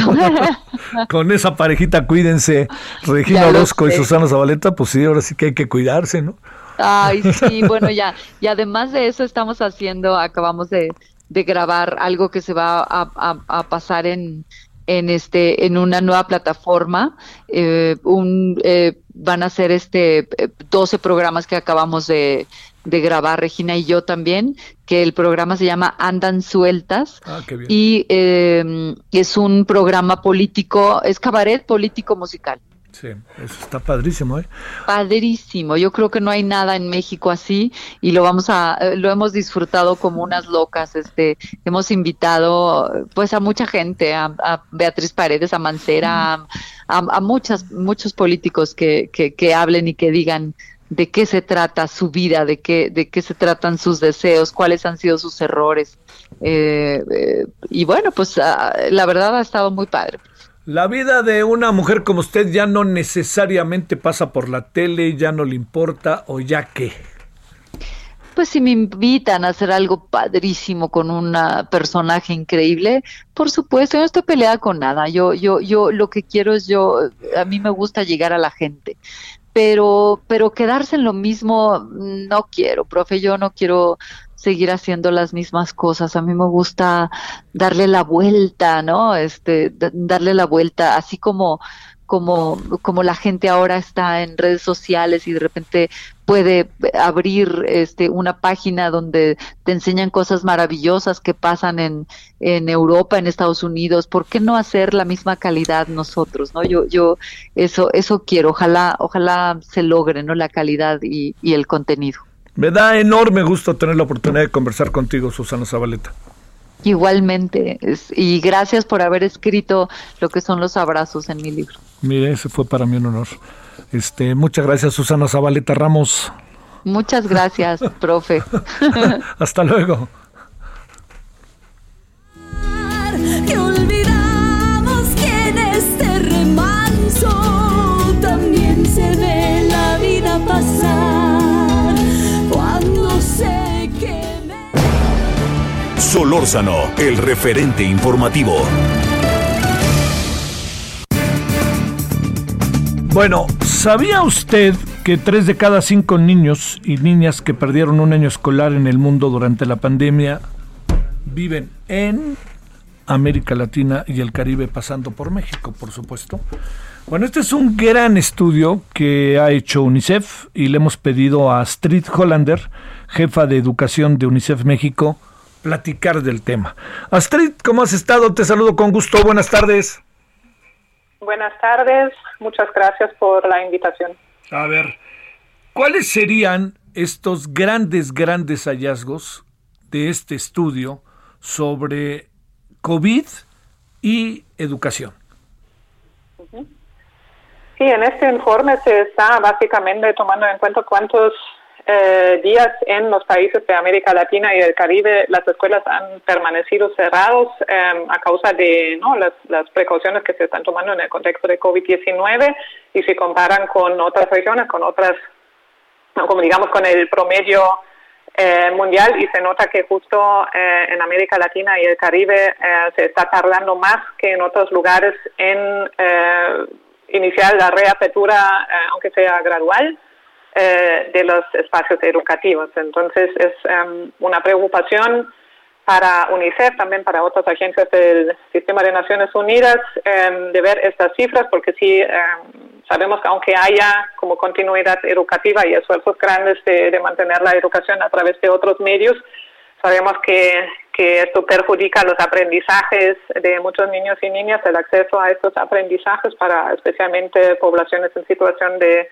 *laughs* Con esa parejita, cuídense. Regina Orozco y Susana Zabaleta, pues sí, ahora sí que hay que cuidarse, ¿no? Ay, sí, *laughs* bueno, ya. Y además de eso estamos haciendo, acabamos de, de grabar algo que se va a, a, a pasar en, en este en una nueva plataforma eh, un eh, van a ser este 12 programas que acabamos de, de, grabar Regina y yo también que el programa se llama Andan sueltas ah, y eh, es un programa político es cabaret político musical Sí, eso está padrísimo, ¿eh? Padrísimo. Yo creo que no hay nada en México así y lo vamos a, lo hemos disfrutado como unas locas. Este, hemos invitado, pues, a mucha gente, a, a Beatriz Paredes, a Mancera, a, a, muchas, muchos políticos que, que, que hablen y que digan de qué se trata su vida, de qué, de qué se tratan sus deseos, cuáles han sido sus errores. Eh, eh, y bueno, pues ah, la verdad ha estado muy padre. La vida de una mujer como usted ya no necesariamente pasa por la tele, ya no le importa o ya qué. Pues si me invitan a hacer algo padrísimo con un personaje increíble, por supuesto, yo no estoy peleada con nada. Yo, yo, yo, lo que quiero es yo, a mí me gusta llegar a la gente pero, pero quedarse en lo mismo no quiero, profe, yo no quiero seguir haciendo las mismas cosas. A mí me gusta darle la vuelta, ¿no? Este, darle la vuelta, así como como, como la gente ahora está en redes sociales y de repente puede abrir este una página donde te enseñan cosas maravillosas que pasan en, en Europa, en Estados Unidos, ¿por qué no hacer la misma calidad nosotros? ¿no? Yo, yo eso, eso quiero, ojalá, ojalá se logre ¿no? la calidad y, y el contenido. Me da enorme gusto tener la oportunidad de conversar contigo, Susana Zabaleta. Igualmente, y gracias por haber escrito lo que son los abrazos en mi libro. Mire, ese fue para mí un honor. Este, muchas gracias, Susana Zabaleta Ramos. Muchas gracias, *laughs* profe. *laughs* Hasta luego. Que olvidamos que en este remanso también se ve la vida pasar cuando se queme. Solórzano, el referente informativo. Bueno, ¿sabía usted que tres de cada cinco niños y niñas que perdieron un año escolar en el mundo durante la pandemia viven en América Latina y el Caribe, pasando por México, por supuesto? Bueno, este es un gran estudio que ha hecho UNICEF y le hemos pedido a Astrid Hollander, jefa de educación de UNICEF México, platicar del tema. Astrid, ¿cómo has estado? Te saludo con gusto. Buenas tardes. Buenas tardes, muchas gracias por la invitación. A ver, ¿cuáles serían estos grandes, grandes hallazgos de este estudio sobre COVID y educación? Sí, en este informe se está básicamente tomando en cuenta cuántos eh, días en los países de América Latina y el Caribe las escuelas han permanecido cerrados em, a causa de ¿no? las, las, precauciones que se están tomando en el contexto de COVID-19 y si comparan con otras regiones, con otras, como digamos, con el promedio eh, mundial y se nota que justo eh, en América Latina y el Caribe eh, se está tardando más que en otros lugares en eh, iniciar la reapertura, aunque sea gradual. Eh, de los espacios educativos. Entonces es um, una preocupación para UNICEF, también para otras agencias del Sistema de Naciones Unidas, um, de ver estas cifras, porque sí um, sabemos que aunque haya como continuidad educativa y esfuerzos grandes de, de, mantener la educación a través de otros medios, sabemos que, que esto perjudica los aprendizajes de muchos niños y niñas, el acceso a estos aprendizajes para especialmente poblaciones en situación de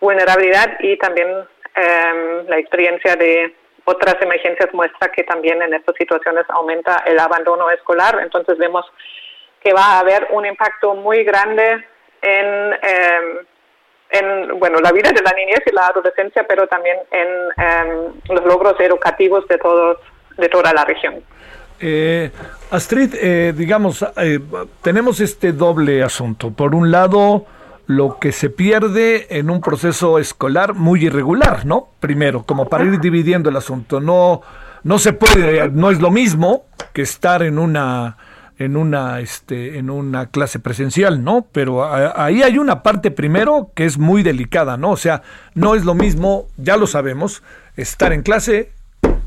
vulnerabilidad y también em, la experiencia de otras emergencias muestra que también en estas situaciones aumenta el abandono escolar. Entonces vemos que va a haber un impacto muy grande en, em, en bueno, la vida de la niñez y la adolescencia, pero también en em, los logros educativos de, todos, de toda la región. Eh, Astrid, eh, digamos, eh, tenemos este doble asunto. Por un lado, lo que se pierde en un proceso escolar muy irregular, ¿no? Primero, como para ir dividiendo el asunto. No, no se puede, no es lo mismo que estar en una en una este en una clase presencial, ¿no? Pero ahí hay una parte primero que es muy delicada, ¿no? O sea, no es lo mismo, ya lo sabemos, estar en clase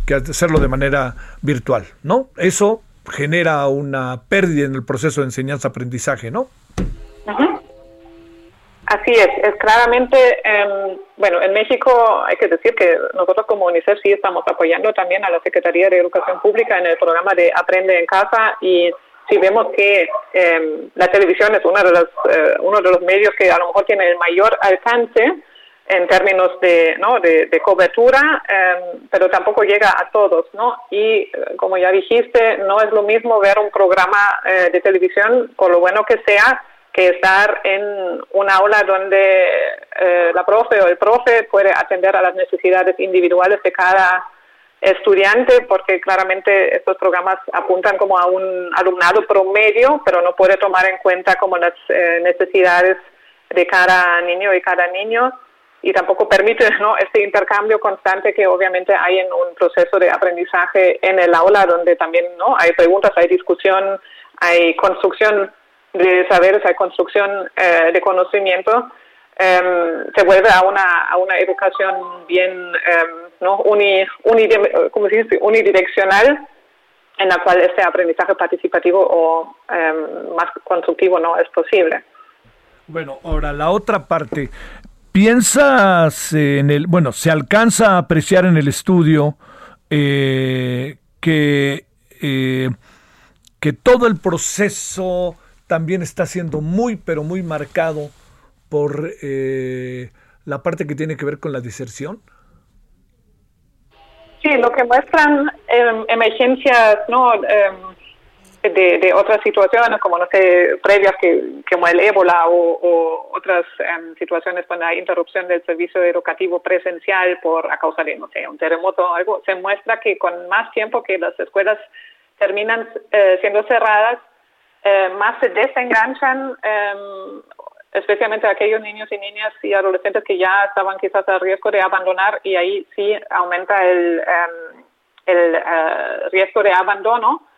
que hacerlo de manera virtual, ¿no? Eso genera una pérdida en el proceso de enseñanza-aprendizaje, ¿no? Así es, es claramente, eh, bueno, en México hay que decir que nosotros como UNICEF sí estamos apoyando también a la Secretaría de Educación Pública en el programa de Aprende en Casa y si vemos que eh, la televisión es uno de, los, eh, uno de los medios que a lo mejor tiene el mayor alcance en términos de, ¿no? de, de cobertura, em, pero tampoco llega a todos, ¿no? Y eh, como ya dijiste, no es lo mismo ver un programa eh, de televisión, por lo bueno que sea, estar en una aula donde eh, la profe o el profe puede atender a las necesidades individuales de cada estudiante, porque claramente estos programas apuntan como a un alumnado promedio, pero no puede tomar en cuenta como las eh, necesidades de cada niño y cada niño y tampoco permite *laughs* ¿no? este intercambio constante que obviamente hay en un proceso de aprendizaje en el aula donde también no hay preguntas, hay discusión, hay construcción de saberes, hay construcción eh, de conocimiento, em, se vuelve a una, a una educación bien em, ¿no? Uni, unidireccional en la cual este aprendizaje participativo o em, más constructivo no es posible. Bueno, ahora la otra parte. ¿Piensas en el, bueno, se alcanza a apreciar en el estudio eh, que, eh, que todo el proceso también está siendo muy, pero muy marcado por eh, la parte que tiene que ver con la diserción? Sí, lo que muestran em, emergencias, ¿no? Em, de, otras situaciones, como no sé, previas que, como el ébola o, otras em, situaciones con la interrupción del servicio educativo presencial por a causa de, no sé, un terremoto o algo, se muestra que con más tiempo que las escuelas terminan eh, siendo cerradas, eh, más se desenganchan, em, especialmente aquellos niños y niñas y adolescentes que ya estaban quizás a riesgo de abandonar y ahí sí aumenta el, em, el eh, riesgo de abandono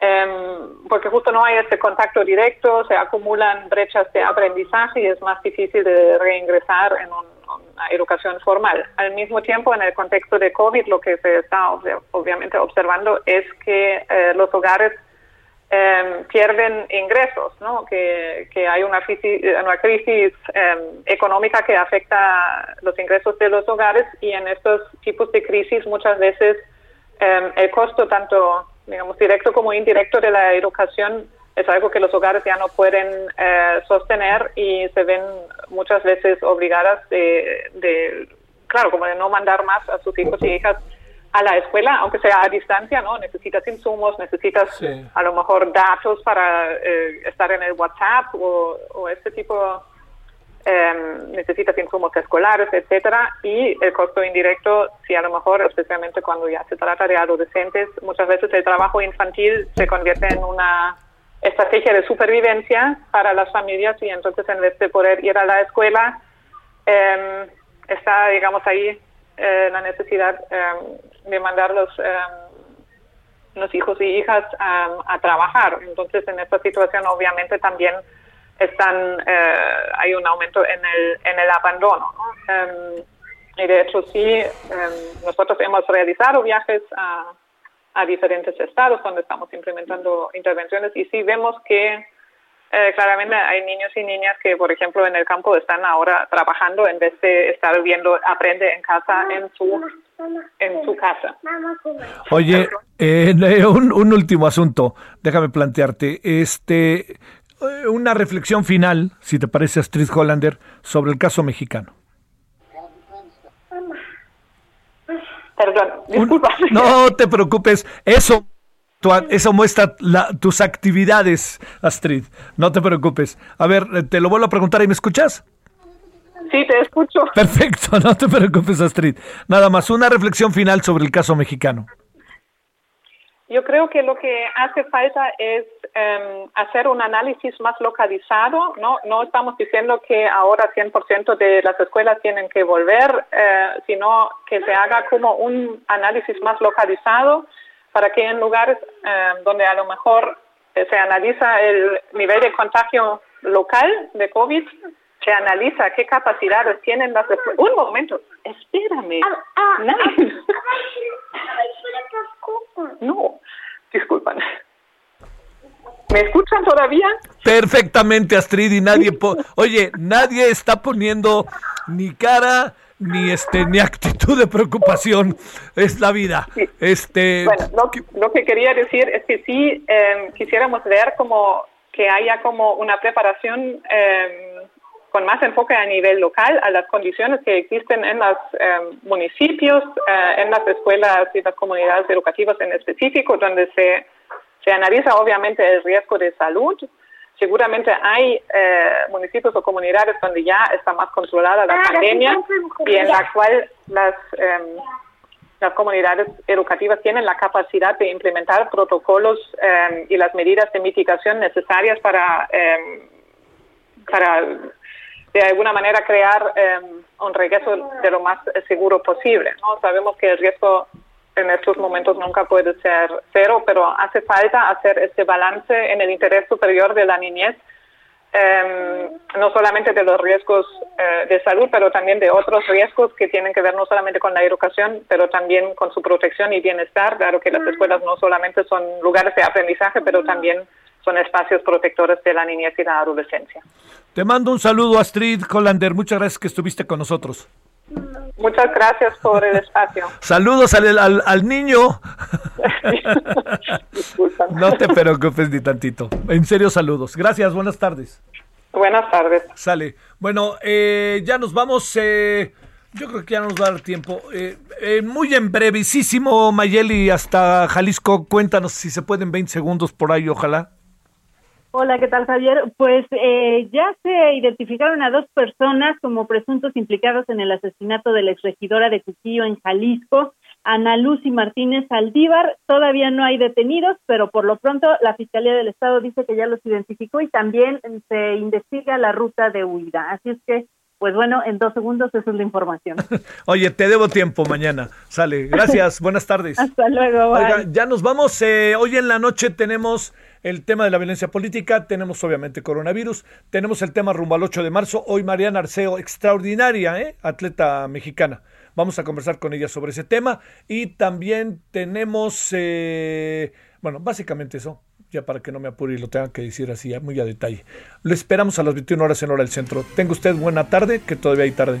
Em, porque justo no hay este contacto directo, se acumulan brechas de aprendizaje y es más difícil de reingresar en una educación formal. Al mismo tiempo, en el contexto de COVID, lo que se está obviamente observando es que eh, los hogares em, pierden ingresos, ¿no? que, que hay una crisis, una crisis em, económica que afecta los ingresos de los hogares y en estos tipos de crisis muchas veces el costo tanto digamos, directo como indirecto de la educación es algo que los hogares ya no pueden eh, sostener y se ven muchas veces obligadas de, claro, como de no mandar más a sus hijos y hijas a la escuela, aunque sea a distancia, ¿no? Necesitas insumos, necesitas a lo mejor datos para eh, estar en el WhatsApp o, o este tipo Em, necesitas insumos escolares, etcétera, y el costo indirecto, si a lo mejor, especialmente cuando ya se trata de adolescentes, muchas veces el trabajo infantil se convierte en una estrategia de supervivencia para las familias y entonces en vez de poder ir a la escuela, em, está, digamos, ahí eh, la necesidad em, de mandar los, los hijos y hijas a trabajar. Entonces, en esta situación, obviamente, también están eh, hay un aumento en el, en el abandono. Em, y de hecho sí, em, nosotros hemos realizado viajes a diferentes estados donde estamos implementando intervenciones y sí vemos que eh, claramente hay niños y niñas que, por ejemplo, en el campo están ahora trabajando en vez de estar viendo, aprende en casa, en su, en su casa. Oye, *laughs* eh, un, un último asunto, déjame plantearte. Este, eh, una reflexión final, si te parece, Astrid Hollander, sobre el caso mexicano. Perdón, disculpa. *laughs* no te preocupes, eso, eso muestra tus actividades, Astrid. No te preocupes. A ver, eh, te lo vuelvo a preguntar y me escuchas. Sí, te escucho. Perfecto, *laughs* no te preocupes, Astrid. Nada más, una reflexión final sobre el caso mexicano. Yo creo que lo que hace falta es em, hacer un análisis más localizado. No, no estamos diciendo que ahora 100% de las escuelas tienen que volver, eh, sino que se haga como un análisis más localizado para que en lugares em, donde a lo mejor eh, se analiza el nivel de contagio local de COVID, se analiza qué capacidades tienen las escuelas. Un momento, espérame. Ah, ah, *laughs* no, disculpan. ¿Me escuchan todavía? Perfectamente, Astrid, y nadie... Oye, nadie está poniendo ni cara ni este ni actitud de preocupación es la vida. Este bueno lo, que quería decir es que sí em, quisiéramos ver como que haya como una preparación eh, con más enfoque a nivel local a las condiciones que existen en los em, municipios, eh, en las escuelas y las comunidades educativas en específico, donde se, se analiza obviamente el riesgo de salud, seguramente hay eh, municipios o comunidades donde ya está más controlada la ah, pandemia y en la cual las em, las comunidades educativas tienen la capacidad de implementar protocolos em, y las medidas de mitigación necesarias para em, para de alguna manera crear un regreso de lo más seguro posible. ¿no? Sabemos que el riesgo en estos momentos nunca puede ser cero, pero hace falta hacer este balance en el interés superior de la niñez, em, no solamente de los riesgos eh, de salud, pero también de otros riesgos que tienen que ver no solamente con la educación, pero también con su protección y bienestar. Claro que las escuelas no solamente son lugares de aprendizaje, pero también son espacios protectores de la niñez y la adolescencia. Te mando un saludo, Astrid Hollander. Muchas gracias que estuviste con nosotros. Muchas gracias por el espacio. *laughs* Saludos al, al, niño. *laughs* no te preocupes ni tantito. En serio, saludos. Gracias, buenas tardes. Buenas tardes. Sale. Bueno, eh, ya nos vamos. Eh, yo creo que ya nos va a dar tiempo. Eh, muy en brevísimo, Mayeli, hasta Jalisco. Cuéntanos si se pueden 20 segundos por ahí, ojalá. Hola, ¿qué tal Javier? Pues eh, ya se identificaron a dos personas como presuntos implicados en el asesinato de la exregidora de Cuquillo en Jalisco, Ana Lucy Martínez Aldívar. Todavía no hay detenidos, pero por lo pronto la Fiscalía del Estado dice que ya los identificó y también se investiga la ruta de huida. Así es que pues bueno, en dos segundos esa es la información. *laughs* Oye, te debo tiempo mañana. Sale. Gracias. Buenas tardes. *laughs* Hasta luego. ya nos vamos. Eh, hoy en la noche tenemos el tema de la violencia política, tenemos obviamente coronavirus, tenemos el tema rumbo al 8 de marzo. Hoy Mariana Arceo, extraordinaria, ¿eh? atleta mexicana. Vamos a conversar con ella sobre ese tema. Y también tenemos, eh, bueno, básicamente eso ya para que no me apure y lo tenga que decir así muy a detalle. Lo esperamos a las 21 horas en hora del centro. Tenga usted buena tarde, que todavía hay tarde.